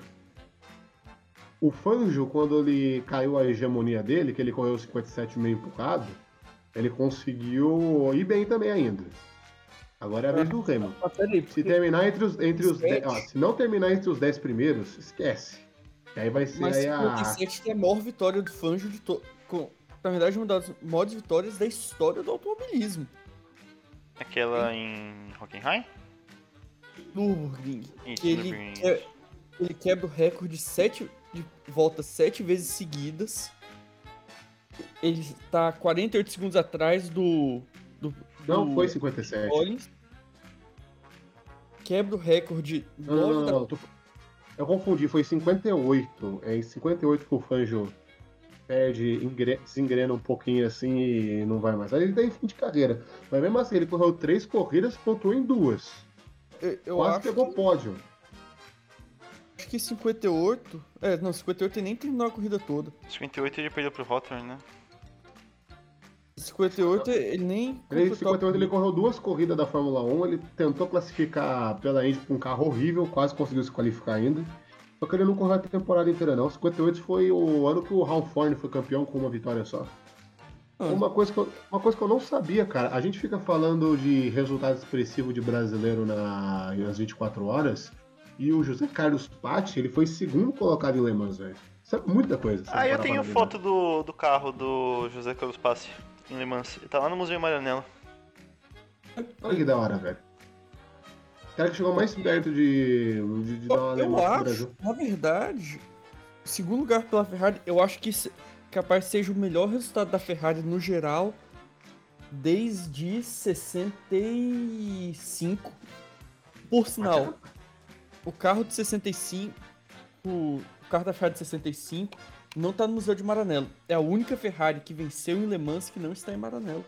O Fangio, quando ele caiu a hegemonia dele, que ele correu 57 meio empurrado, ele conseguiu ir bem também ainda. Agora é a vez do Hamilton. Se terminar entre os, entre os dez, ó, se não terminar entre os 10 primeiros, esquece. E aí vai ser Mas aí a 57 é a maior vitória do Fangio de to... com, Na verdade, uma das maiores vitórias da história do automobilismo. Aquela em Hockenheim? Nürburgring. Isso, Que ele, Nürburgring. que- ele quebra o recorde de, sete, de voltas sete vezes seguidas. Ele tá 48 segundos atrás do. do Não do foi 57. Collins. Quebra o recorde Não, não, não, não, tô- Eu confundi, foi 58. É em 58 que o Fanjo perde, engre- desengrena um pouquinho assim e não vai mais. Aí ele tem fim de carreira. Mas mesmo assim, ele correu três corridas, pontuou em duas. Eu, eu Quase acho, pegou pódio. acho que 58. É, não, 58 ele nem terminou a corrida toda. 58 ele perdeu pro Rotter, né? 58 ele nem. Ele, em completou a 58 ele correu duas corridas da Fórmula 1, ele tentou classificar pela Indy com um carro horrível, quase conseguiu se qualificar ainda. Só que ele não correu a temporada inteira não. 58 foi o ano que o Ralph Horn foi campeão com uma vitória só. Ah. Uma coisa, que eu, uma coisa que eu não sabia, cara, a gente fica falando de resultado expressivo de brasileiro na, nas 24 horas, e o José Carlos Patti, ele foi segundo colocado em Le Mans, velho. Isso é muita coisa. Ah, eu tenho foto do, do carro do José Carlos Passe em Le Mans. Ele tá lá no Museu analisar. Olha que da hora, velho. Cara que chegou mais perto de, de, de dar uma Eu acho, na verdade, segundo lugar pela Ferrari, eu acho que capaz seja o melhor resultado da Ferrari no geral desde 65. Por sinal, o carro de 65, o carro da Ferrari de 65 não tá no Museu de Maranello. É a única Ferrari que venceu em Le Mans que não está em Maranello.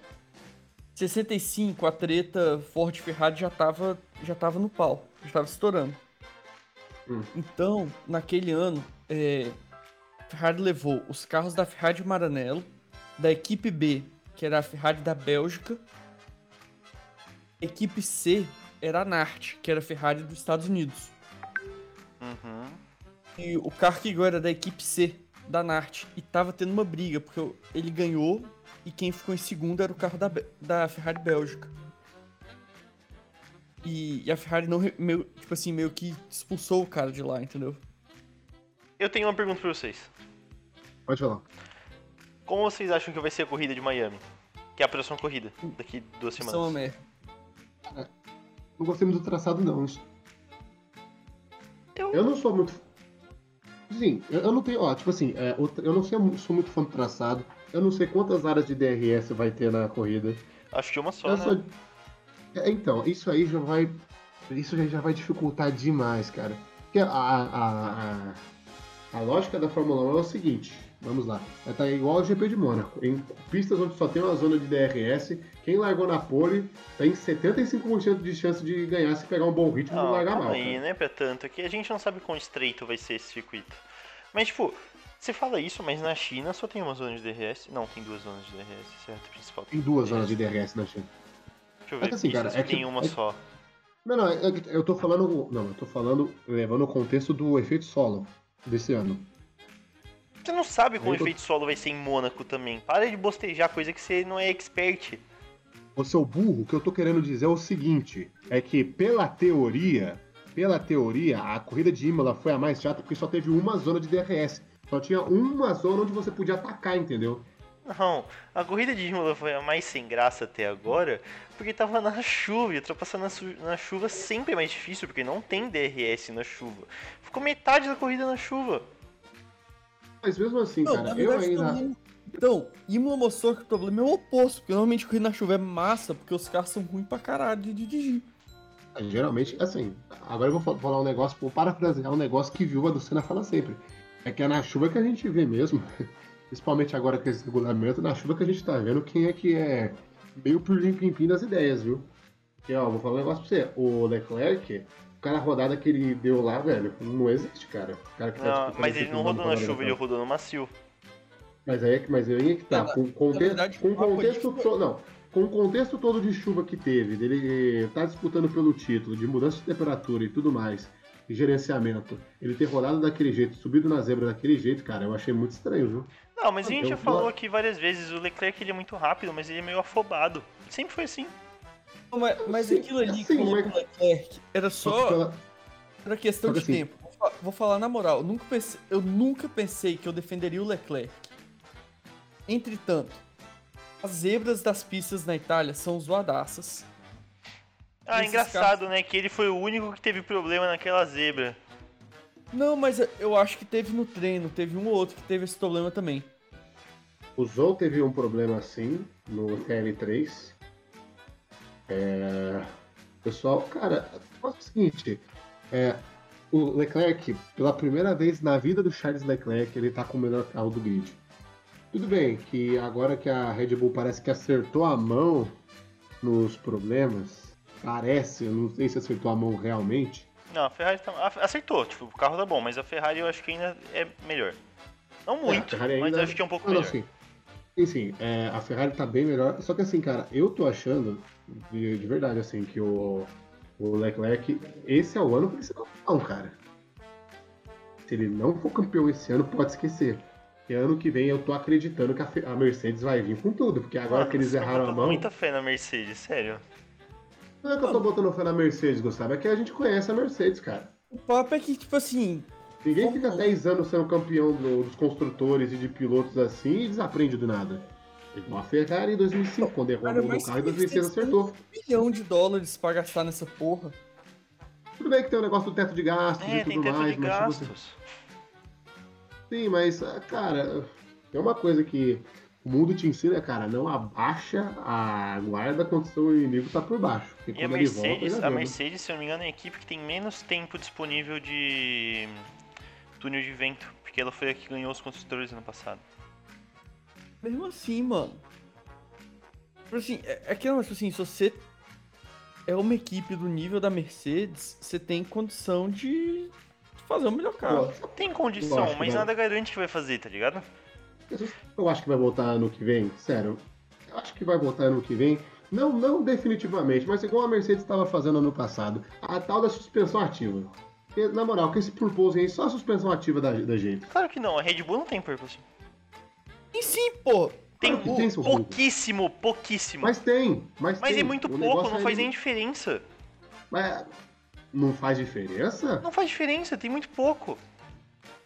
65, a treta Ford Ferrari já tava, já tava no pau, já tava estourando. Hum. Então, naquele ano, é, a Ferrari levou os carros da Ferrari de Maranello, da equipe B, que era a Ferrari da Bélgica, a equipe C era a Nart, que era a Ferrari dos Estados Unidos. Uhum. E o carro que ganhou era da equipe C, da Nart. E tava tendo uma briga, porque ele ganhou e quem ficou em segundo era o carro da, da Ferrari Bélgica. E, e a Ferrari não, meio, tipo assim, meio que expulsou o cara de lá, entendeu? Eu tenho uma pergunta pra vocês. Pode falar. Como vocês acham que vai ser a corrida de Miami? Que é a próxima corrida, daqui duas é semanas. merda. Não gostei muito do traçado, não. Eu- Eu não sou muito. Sim, eu eu não tenho. Ó, tipo assim, é, eu não sei, sou muito fã do traçado. Eu não sei quantas áreas de DRS vai ter na corrida. Acho que uma só, Eu né? É, Então, isso aí já vai. Isso já, vai dificultar demais, cara. Porque a, a, a, a lógica da Fórmula 1 é o seguinte. Vamos lá. Vai estar igual ao GP de Mônaco. Em pistas onde só tem uma zona de DRS, quem largou na pole tem 75% de chance de ganhar se pegar um bom ritmo e não Não, largar mal. aí, cara. né, pra tanto. Aqui a gente não sabe quão estreito vai ser esse circuito. Mas, tipo, você fala isso, mas na China só tem uma zona de DRS. Não, tem duas zonas de DRS, certo? Principal. Tem duas zonas de DRS na China. Deixa eu Mas ver, assim, cara, pistas é que- tem uma é só. Não, não, é eu tô falando. Não, eu tô falando levando o contexto do efeito solo desse ano. Você não sabe como o tô- efeito solo vai ser em Mônaco também. Para de bostejar coisa que você não é expert. Ô seu burro, o que eu tô querendo dizer é o seguinte: é que pela teoria, pela teoria, a corrida de Imola foi a mais chata porque só teve uma zona de DRS. Só tinha uma zona onde você podia atacar, entendeu? Não, a corrida de Imola foi a mais sem graça até agora, porque tava na chuva, e ultrapassar na, na chuva sempre é mais difícil, porque não tem DRS na chuva. Ficou metade da corrida na chuva. Mas mesmo assim, Não, cara, eu ainda. problema- Então, Imola mostrou que o problema é o oposto, porque normalmente corrida na chuva é massa, porque os carros são ruins pra caralho de dirigir. Geralmente, assim, agora eu vou fa- falar um negócio, vou parafrasear um negócio que Viúva do Senna fala sempre. É que é na chuva que a gente vê mesmo, principalmente agora com esse regulamento, na chuva que a gente tá vendo quem é que é meio por limpim das ideias, viu? Porque, ó, vou falar um negócio pra você. O Leclerc, o cara rodada que ele deu lá, velho, não existe, cara. O cara que tá Não, mas ele não rodou na chuva, ele rodou no macio. mas aí, é que- mas aí é que tá. Com, conte- verdade, com contexto foi- não, com o contexto todo de chuva que teve, dele tá disputando pelo título, de mudança de temperatura e tudo mais, e gerenciamento, ele ter rodado daquele jeito, subido na zebra daquele jeito, cara, eu achei muito estranho, viu? Não, mas a gente já falou aqui várias vezes, o Leclerc ele é muito rápido, mas ele é meio afobado. Sempre foi assim. Não, Mas, mas Sim, aquilo ali sim, que colocou mas- o Leclerc era Só pela- Era questão Só que de assim- tempo. Vou fa- Vou falar na moral, eu nunca, pensei, eu nunca pensei que eu defenderia o Leclerc. Entretanto, as zebras das pistas na Itália são zoadaças. Ah, engraçado, né? Que ele foi o único que teve problema naquela zebra. Não, mas eu acho que teve no treino, teve um ou outro que teve esse problema também. O Zou teve um problema assim no TL3. É... Pessoal, cara, é o seguinte, é, o Leclerc, pela primeira vez na vida do Charles Leclerc, ele tá com o melhor carro do grid. Tudo bem que agora que a Red Bull parece que acertou a mão nos problemas, parece, eu não sei se acertou a mão realmente. Não, a Ferrari tá, a- acertou, tipo, o carro tá bom, mas a Ferrari eu acho que ainda é melhor. Não É, muito, Ferrari mas ainda- acho que é um pouco Não, não, melhor. sim. Sim, sim, é, a Ferrari tá bem melhor. Só que assim, cara, eu tô achando, de, de verdade, assim, que o, o Leclerc, esse é o ano pra ele ser campeão, cara. Se ele não for campeão esse ano, pode esquecer. Porque ano que vem eu tô acreditando que a, Mercedes vai vir com tudo, porque agora Mano, que eles erraram a mão. muita fé na Mercedes, sério. Não é que eu tô botando fé na Mercedes, Gustavo, é que a gente conhece a Mercedes, cara. O papo é que, tipo assim, Ninguém Como fica não? 10 anos sendo campeão do- dos construtores e de pilotos assim e desaprende do nada. Igual a Ferrari em 2005, quando errou mas carro, em se 2006 vocês acertou. um bilhão de dólares pra gastar nessa porra. Tudo bem que tem o negócio do teto de gastos É, e tem tudo teto mais, de mas tipo assim, gastos. sim, mas, ah, cara, é uma coisa que o mundo te ensina, cara, não abaixa a guarda quando seu inimigo tá por baixo. E a volta, Mercedes, ele a. Mercedes, se eu não me engano, é a equipe que tem menos tempo disponível de túnel de vento, porque ela foi a que ganhou os construtores ano passado. Mesmo assim, mano. Tipo assim, é, é aquela, tipo assim, se você é uma equipe do nível da Mercedes, você tem condição de fazer o melhor carro. Tem condição, Lógico, mas nada garante que vai fazer, tá ligado? Eu acho que vai voltar ano que vem, sério. Eu acho que vai voltar ano que vem. Não, não definitivamente, mas igual a Mercedes estava fazendo ano passado. A tal da suspensão ativa. Porque, na moral, com esse purpose aí, só a suspensão ativa da, da gente. Claro que não, a Red Bull não tem purpose. E sim, pô. Tem Claro que tem, pouquíssimo, pouquíssimo. Mas tem, mas, Mas tem. é muito O pouco, não é faz ele- nem diferença. Mas não faz diferença? Não faz diferença, tem muito pouco.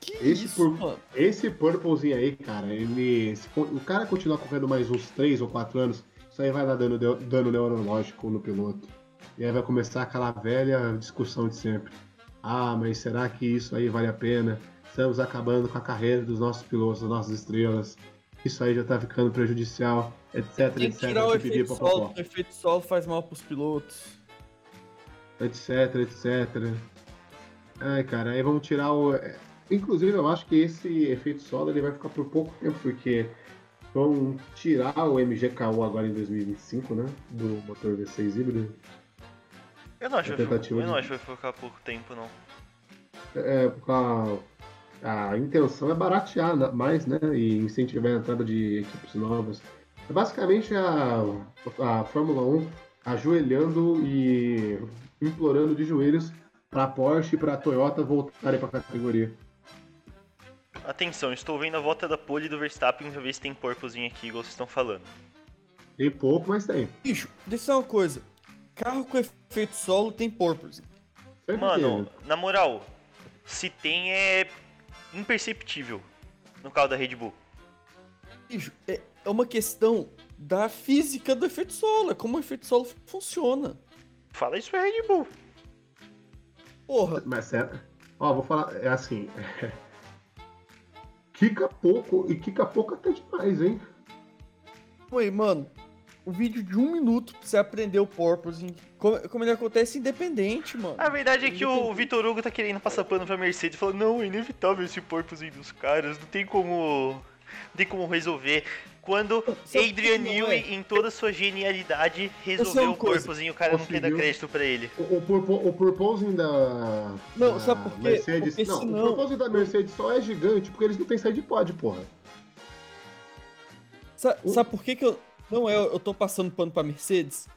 Que Esse isso. Esse purpose aí, cara, ele. Se o cara continuar correndo mais uns 3 ou 4 anos, isso aí vai dar dano, dano neurológico no piloto. E aí vai começar aquela velha discussão de sempre. Ah, mas será que isso aí vale a pena? Estamos acabando com a carreira dos nossos pilotos, das nossas estrelas. Isso aí já tá ficando prejudicial, etc, Tem que etc. tirar o efeito solo, o efeito solo faz mal pros pilotos. etc, etc. Ai, cara, aí vamos tirar o. é, Inclusive, eu acho que esse efeito solo ele vai ficar por pouco tempo, porque vão tirar o MGKU agora em 2025, né? Do motor V6 híbrido. Eu não acho, que vai, eu não acho que vai ficar pouco tempo, não. É, porque a, a intenção é baratear mais, né? E incentivar a entrada de equipes novas. É basicamente a, a Fórmula 1 ajoelhando e implorando de joelhos para Porsche e para Toyota voltarem para a categoria. Atenção, estou vendo a volta da pole do Verstappen pra ver se tem porpozinho aqui, igual vocês estão falando. Tem pouco, mas tem. Bicho, deixa eu uma coisa. Carro com efeito solo tem porpoise. Sempre Mano, na moral, se tem é imperceptível no carro da Red Bull. Bicho, é, é uma questão da física do efeito solo. É como o efeito solo funciona. Fala isso pra Red Bull. Porra, Mas é. Ó, vou falar. É assim. Quica pouco e quica pouco até demais, hein? Oi, mano. Um vídeo de um minuto pra você aprender o porpoise. Como, como ele acontece independente, mano. A verdade é que o Vitor Hugo tá querendo passar pano pra Mercedes, falando, não, é inevitável esse porpozinho dos caras, não tem como. Não tem como resolver. Quando Adrian Newey, é? em toda a sua genialidade, resolveu o coisa. porpozinho, o cara não quer dar Conseguiu. crédito pra ele. O, o, purpo- o purposing da. Não, da sabe por quê? Mercedes. Porque não, senão- o purposing da Mercedes só é gigante porque eles não têm side pod, porra. Sa- o- Sabe por que, que eu. Não é, eu tô passando pano pra Mercedes?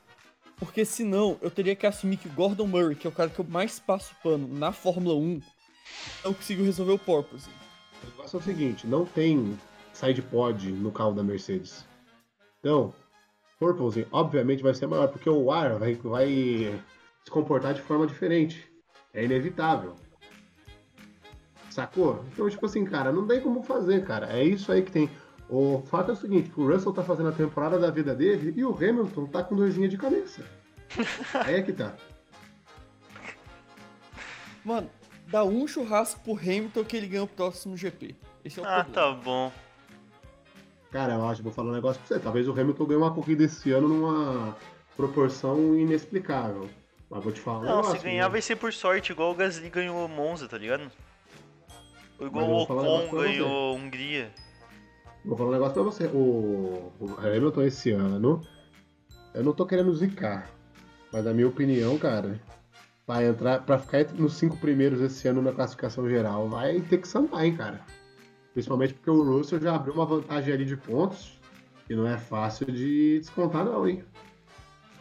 Porque senão eu teria que assumir que o Gordon Murray, que é o cara que eu mais passo pano na Fórmula 1, não conseguiu resolver o porpoise. O negócio é o seguinte: não tem side pod no carro da Mercedes. Então, purposing, obviamente, vai ser maior porque o ar vai, vai se comportar de forma diferente. É inevitável. Sacou? Então, tipo assim, cara, não tem como fazer, cara. É isso aí que tem. O fato é o seguinte, o Russell tá fazendo a temporada da vida dele e o Hamilton tá com dorzinha de cabeça. aí é que tá. Mano, dá um churrasco pro Hamilton que ele ganha o próximo GP. Esse é o Ah, problema. tá bom. Cara, eu acho, vou falar um negócio pra você. Talvez o Hamilton ganhe uma corrida esse ano numa proporção inexplicável. Mas vou te falar Não, negócio, se ganhar viu? vai ser por sorte, igual o Gasly ganhou o Monza, tá ligado? Ou igual o um Ocon ganhou Hungria. Vou falar um negócio pra você. O, o Hamilton esse ano, eu não tô querendo zicar, mas na minha opinião, cara, vai entrar pra ficar nos cinco primeiros esse ano na classificação geral, vai ter que sambar, hein, cara. Principalmente porque o Russell já abriu uma vantagem ali de pontos e não é fácil de descontar, não, hein.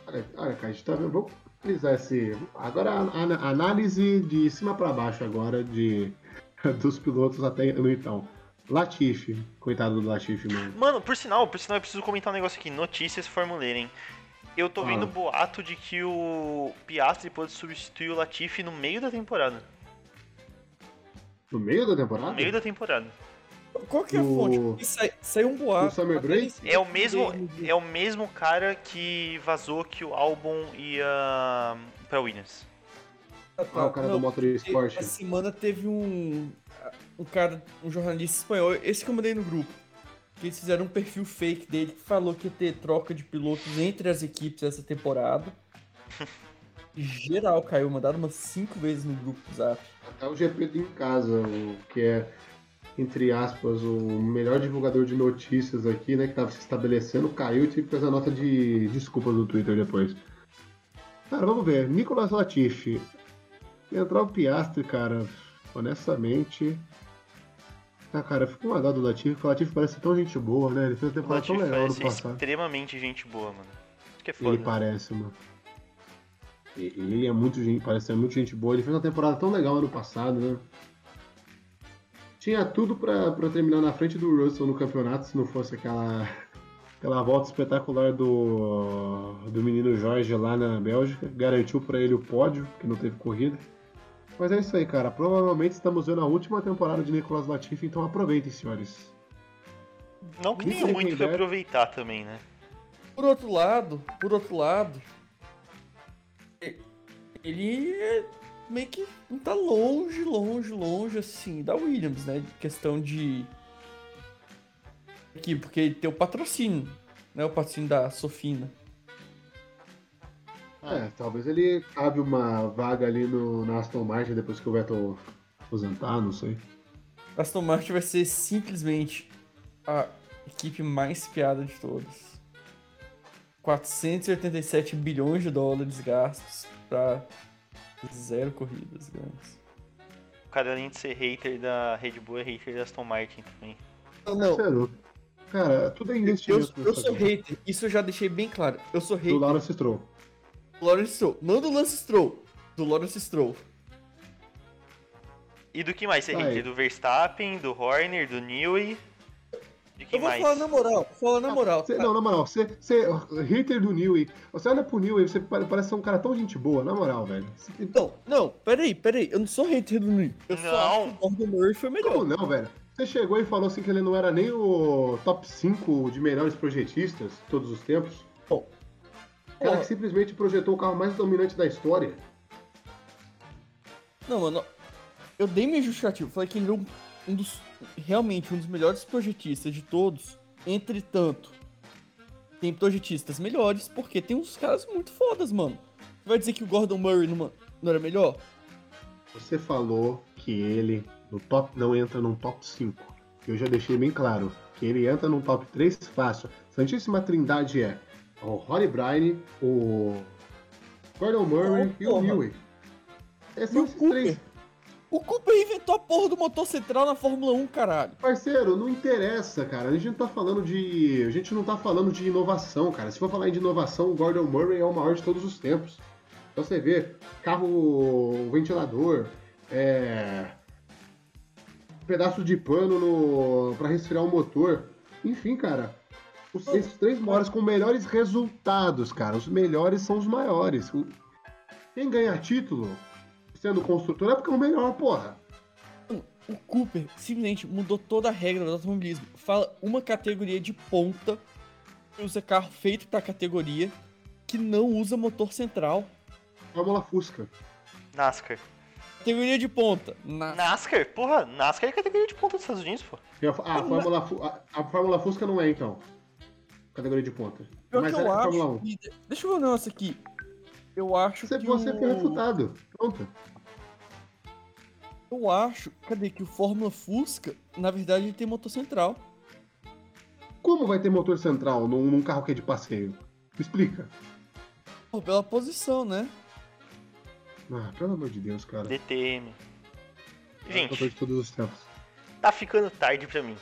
Olha, olha cara, a gente tá vendo. Vamos analisar esse. Agora a, análise de cima pra baixo agora de dos pilotos até no então. Latifi, coitado do Latifi, mano. Mano, por sinal, por sinal, eu preciso comentar um negócio aqui. Notícias Formuleira, hein? Eu tô vendo Ah. boato de que o Piastri pode substituir o Latifi no meio da temporada. No meio da temporada? No meio da temporada. Qual que é a fonte? Porque sai- Saiu um boato. Summer Break? É o mesmo, é o mesmo cara que vazou que o Albon ia pra Williams. Ah, Ah, o cara Não, do Motorsport. Essa semana teve um. Um cara, um jornalista espanhol, esse que eu mandei no grupo. Que eles fizeram um perfil fake dele que falou que ia ter troca de pilotos entre as equipes essa temporada. Geral caiu, mandaram umas cinco vezes no grupo do Zap. Até o GP do em casa, o que é, entre aspas, o melhor divulgador de notícias aqui, né, que tava se estabelecendo, caiu e fez a nota de desculpas no Twitter depois. Cara, vamos ver. Nicolas Latifi. Entrar o Piastri, cara, honestamente. Ah, cara, eu fico dó do Latifi, porque o Latifi parece tão gente boa, né? Ele fez uma temporada tão legal no passado. extremamente gente boa, mano. Que é Ele foda. parece, mano. Ele é muito gente, parece ser muito gente boa. Ele fez uma temporada tão legal ano passado, né? Tinha tudo pra, pra terminar na frente do Russell no campeonato, se não fosse aquela, aquela volta espetacular do, do menino Jorge lá na Bélgica. Garantiu pra ele o pódio, que não teve corrida. Mas é isso aí, cara. Provavelmente estamos vendo a última temporada de Nicolas Latifi, então aproveitem, senhores. Não que Nem tenha sei muito que aproveitar também, né? Por outro lado, por outro lado, ele é meio que não tá longe, longe, longe assim da Williams, né? De Questão de aqui, porque ele tem o patrocínio, né? O patrocínio da Sofina. É, talvez ele cabe uma vaga ali no, na Aston Martin depois que o Vettel aposentar, não sei. Aston Martin vai ser simplesmente a equipe mais piada de todas. 487 bilhões de dólares gastos pra zero corridas ganhas. O cara, além de ser hater da Red Bull, é hater da Aston Martin também. Não, Sério. Cara, tudo é eu, investimento. eu nessa sou hater, isso eu já deixei bem claro. Eu sou Do hater Lawrence Stroll. do Lawrence Stroll. Não do Lance Stroll, do Lawrence Stroll. E do que mais você é hater? Do Verstappen, do Horner, do Newey? Eu vou mais? falar na moral, vou falar na moral. Cê- não, na moral, você, você hater do Newey. Você olha pro Newey, você pare- parece ser um cara tão gente boa, na moral, velho. Você- Não, não, peraí, peraí. Eu não sou hater do Nui. Eu só Não. acho que o Gordon Murray foi melhor. Como não, velho? Você chegou e falou assim que ele não era nem o top 5 de melhores projetistas de todos os tempos. Bom, O cara Ó. que simplesmente projetou o carro mais dominante da história. Não, mano. Eu dei minha justificativa. Falei que ele é um, dos. Realmente, um dos melhores projetistas de todos. Entretanto, tem projetistas melhores, porque tem uns caras muito fodas, mano. Você vai dizer que o Gordon Murray não, não era melhor? Você falou que ele no top não entra num top 5. Eu já deixei bem claro que ele entra num top 3 fácil. Santíssima Trindade é o Rory Bryan, o Gordon Murray Oh, e o. Newey. Esses são o esses Cooper? três. O Cooper inventou a porra do motor central na Fórmula 1, caralho. Parceiro, não interessa, cara. A gente não tá falando de. A gente não tá falando de inovação, cara. Se for falar em de inovação, o Gordon Murray é o maior de todos os tempos. Então você vê, carro ventilador, é. Pedaço de pano no... para resfriar o motor. Enfim, cara. Os, esses três maiores com melhores resultados, cara. Os melhores são os maiores. Quem ganha título sendo construtor é porque é o melhor, porra. O Cooper simplesmente mudou toda a regra do automobilismo. Fala uma categoria de ponta que usa carro feito pra categoria que não usa motor central. Fórmula Fusca. NASCAR. Categoria de ponta. Na... NASCAR? Porra, NASCAR é categoria de ponta dos Estados Unidos, pô. A, a, Fórmula, a, a Fórmula Fusca não é, então. Categoria de ponta. Pior Mas que é eu a acho. Fórmula 1. e- Deixa eu ver um negócio aqui. Eu acho Você, que você o... foi refutado. Pronto. Eu acho, cadê que o Fórmula Fusca, na verdade, ele tem motor central. Como vai ter motor central num, num carro que é de passeio? Me explica. Pô, pela posição, né? Ah, pelo amor de Deus, cara. DTM. Motor Gente, de todos os tempos. tá ficando tarde pra mim.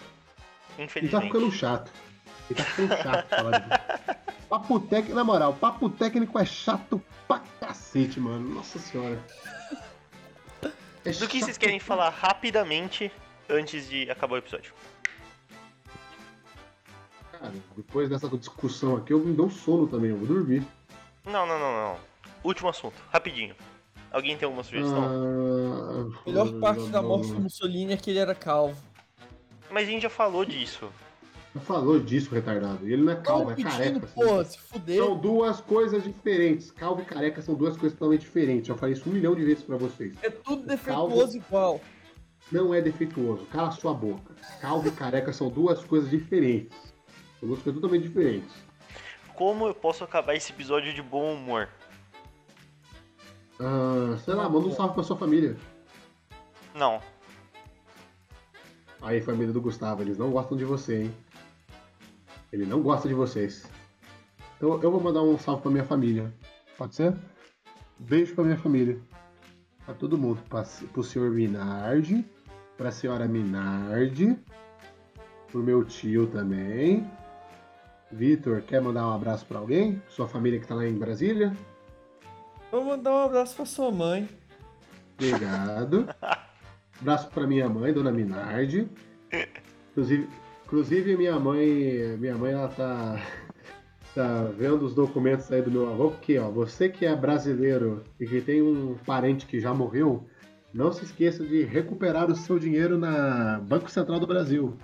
Ele Infelizmente. tá ficando chato. Ele tá ficando chato falar disso. Papo técnico, na moral, papo técnico é chato pra cacete, mano. Nossa senhora. É Do que vocês querem falar rapidamente antes de acabar o episódio? Cara, depois dessa discussão aqui, eu me dou sono também, eu vou dormir. Não, não, não, não. Último assunto, rapidinho. Alguém tem alguma sugestão? Ah, A melhor parte da morte do Mussolini é que ele era calvo. Mas a gente já falou disso. Falou disso, retardado. Ele não é calvo, é careca. porra, assim. se fuder. São duas coisas diferentes. Calvo e careca são duas coisas totalmente diferentes. Eu falei isso um milhão de vezes pra vocês. É tudo calvo- defeituoso igual. Não é defeituoso. Cala sua boca. Calvo e careca são duas coisas diferentes. São duas coisas totalmente diferentes. Como eu posso acabar esse episódio de bom humor? Ah, sei lá, manda um salve pra sua família. Não. Aí, família do Gustavo, eles não gostam de você, hein? Ele não gosta de vocês. Então eu vou mandar um salve pra minha família. Pode ser? Beijo pra minha família. Pra todo mundo. Pra, pro senhor Minardi. Pra senhora Minardi. Pro meu tio também. Vitor, quer mandar um abraço pra alguém? Sua família que tá lá em Brasília? Vou mandar um abraço pra sua mãe. Obrigado. Abraço pra minha mãe, dona Minardi. Inclusive, inclusive minha mãe, minha mãe ela tá tá vendo os documentos aí do meu avô, porque ó, você que é brasileiro e que tem um parente que já morreu, não se esqueça de recuperar o seu dinheiro na Banco Central do Brasil.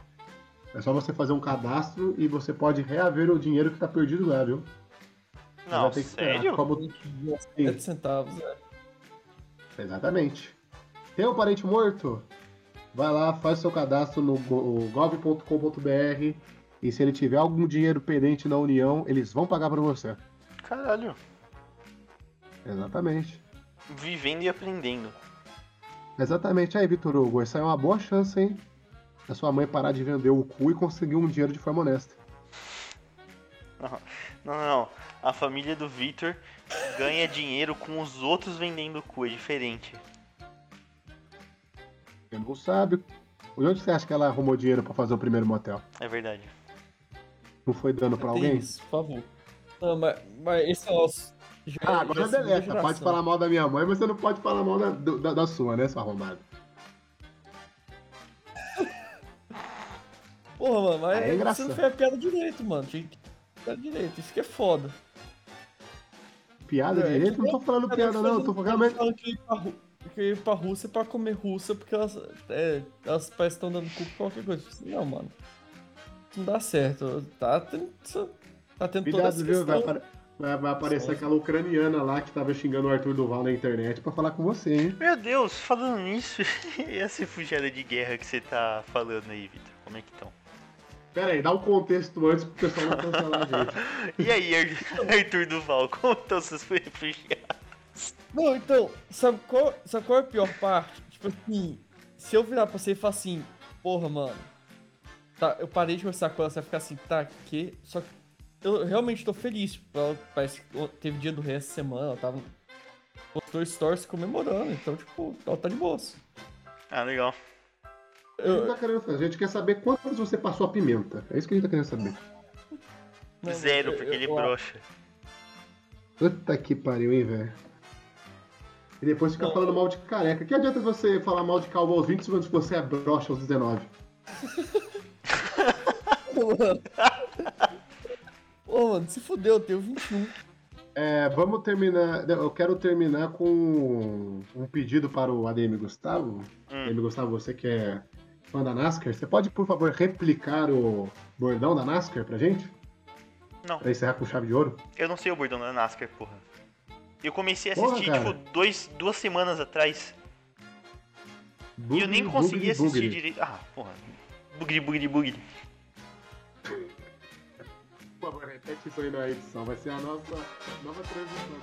É só você fazer um cadastro e você pode reaver o dinheiro que tá perdido lá, viu? Não, ter que sério? Como- 7 centavos. É. Exatamente. Tem um parente morto? Vai lá, faz seu cadastro no go- gov.com.br e se ele tiver algum dinheiro pendente na União, eles vão pagar pra você. Caralho. Exatamente. Vivendo e aprendendo. Exatamente. Aí, Vitor Hugo, essa é uma boa chance, hein? Da sua mãe parar de vender o cu e conseguir um dinheiro de forma honesta. Não, não, não. A família do Victor ganha dinheiro com os outros vendendo cu, é diferente. Quem não sabe. De onde você acha que ela arrumou dinheiro pra fazer o primeiro motel? É verdade. Não foi dando pra Tem alguém? isso, por favor. Não, mas, mas esse é o nosso. Já, Ah, agora já é deleta. Pode falar mal da minha mãe, mas você não pode falar mal da, da, da sua, né, seu arrombado? Porra, mano, mas É você não fez a piada direito, mano. Tinha que piada direito. Isso que é foda. Piada É, direito? Não tô falando piada, não. Eu tô realmente. falando que eu ia pra, Rússia pra comer russa porque elas, é, elas parecem que estão dando cu pra qualquer coisa. Não, mano. Não dá certo. Tá tendo, tá tendo toda essa Cuidado, viu? Vai, apare- vai- vai aparecer Sim. aquela ucraniana lá que tava xingando o Arthur Duval na internet pra falar com você, hein? Meu Deus, falando nisso, e essa refugiada de guerra que você tá falando aí, Vitor? Como é que estão? Pera aí, dá um contexto antes pro pessoal não cancelar a gente. E aí, Ar- Arthur Duval, como estão seus refugiados? Não, então, sabe qual, sabe qual é a pior parte? Tipo assim, se eu virar pra você e falar assim, porra, mano, tá, eu parei de conversar com ela, você vai ficar assim, tá, que? Só que eu realmente tô feliz. Ela parece que teve dia do rei essa semana, ela tava. Postou stories comemorando, então, tipo, ela tá de boas. Ah, legal. A gente Eu, tá querendo fazer, a gente quer saber quantas você passou a pimenta. É isso que a gente tá querendo saber. não, Zero, eu- porque eu- ele eu- brocha. Puta que pariu, hein, velho. E depois fica Não. falando mal de careca. Que adianta você falar mal de calvo aos 20 segundos se você é broxa aos 19? Pô, mano, se fudeu, eu tenho 21. É, vamos terminar. Eu quero terminar com um pedido para o ADM Gustavo. Hum. ADM Gustavo, você que é fã da NASCAR, você pode, por favor, replicar o bordão da NASCAR pra gente? Não, Pra encerrar com chave de ouro? eu não sei o bordão da NASCAR, porra. Eu comecei a Porra, assistir, cara. tipo, dois, duas semanas atrás. e eu nem consegui bugre, assistir bugre. direito. Ah, porra. Bugre, bugre, bugre. Por favor, repete isso aí na edição. Vai ser a nossa nova transição.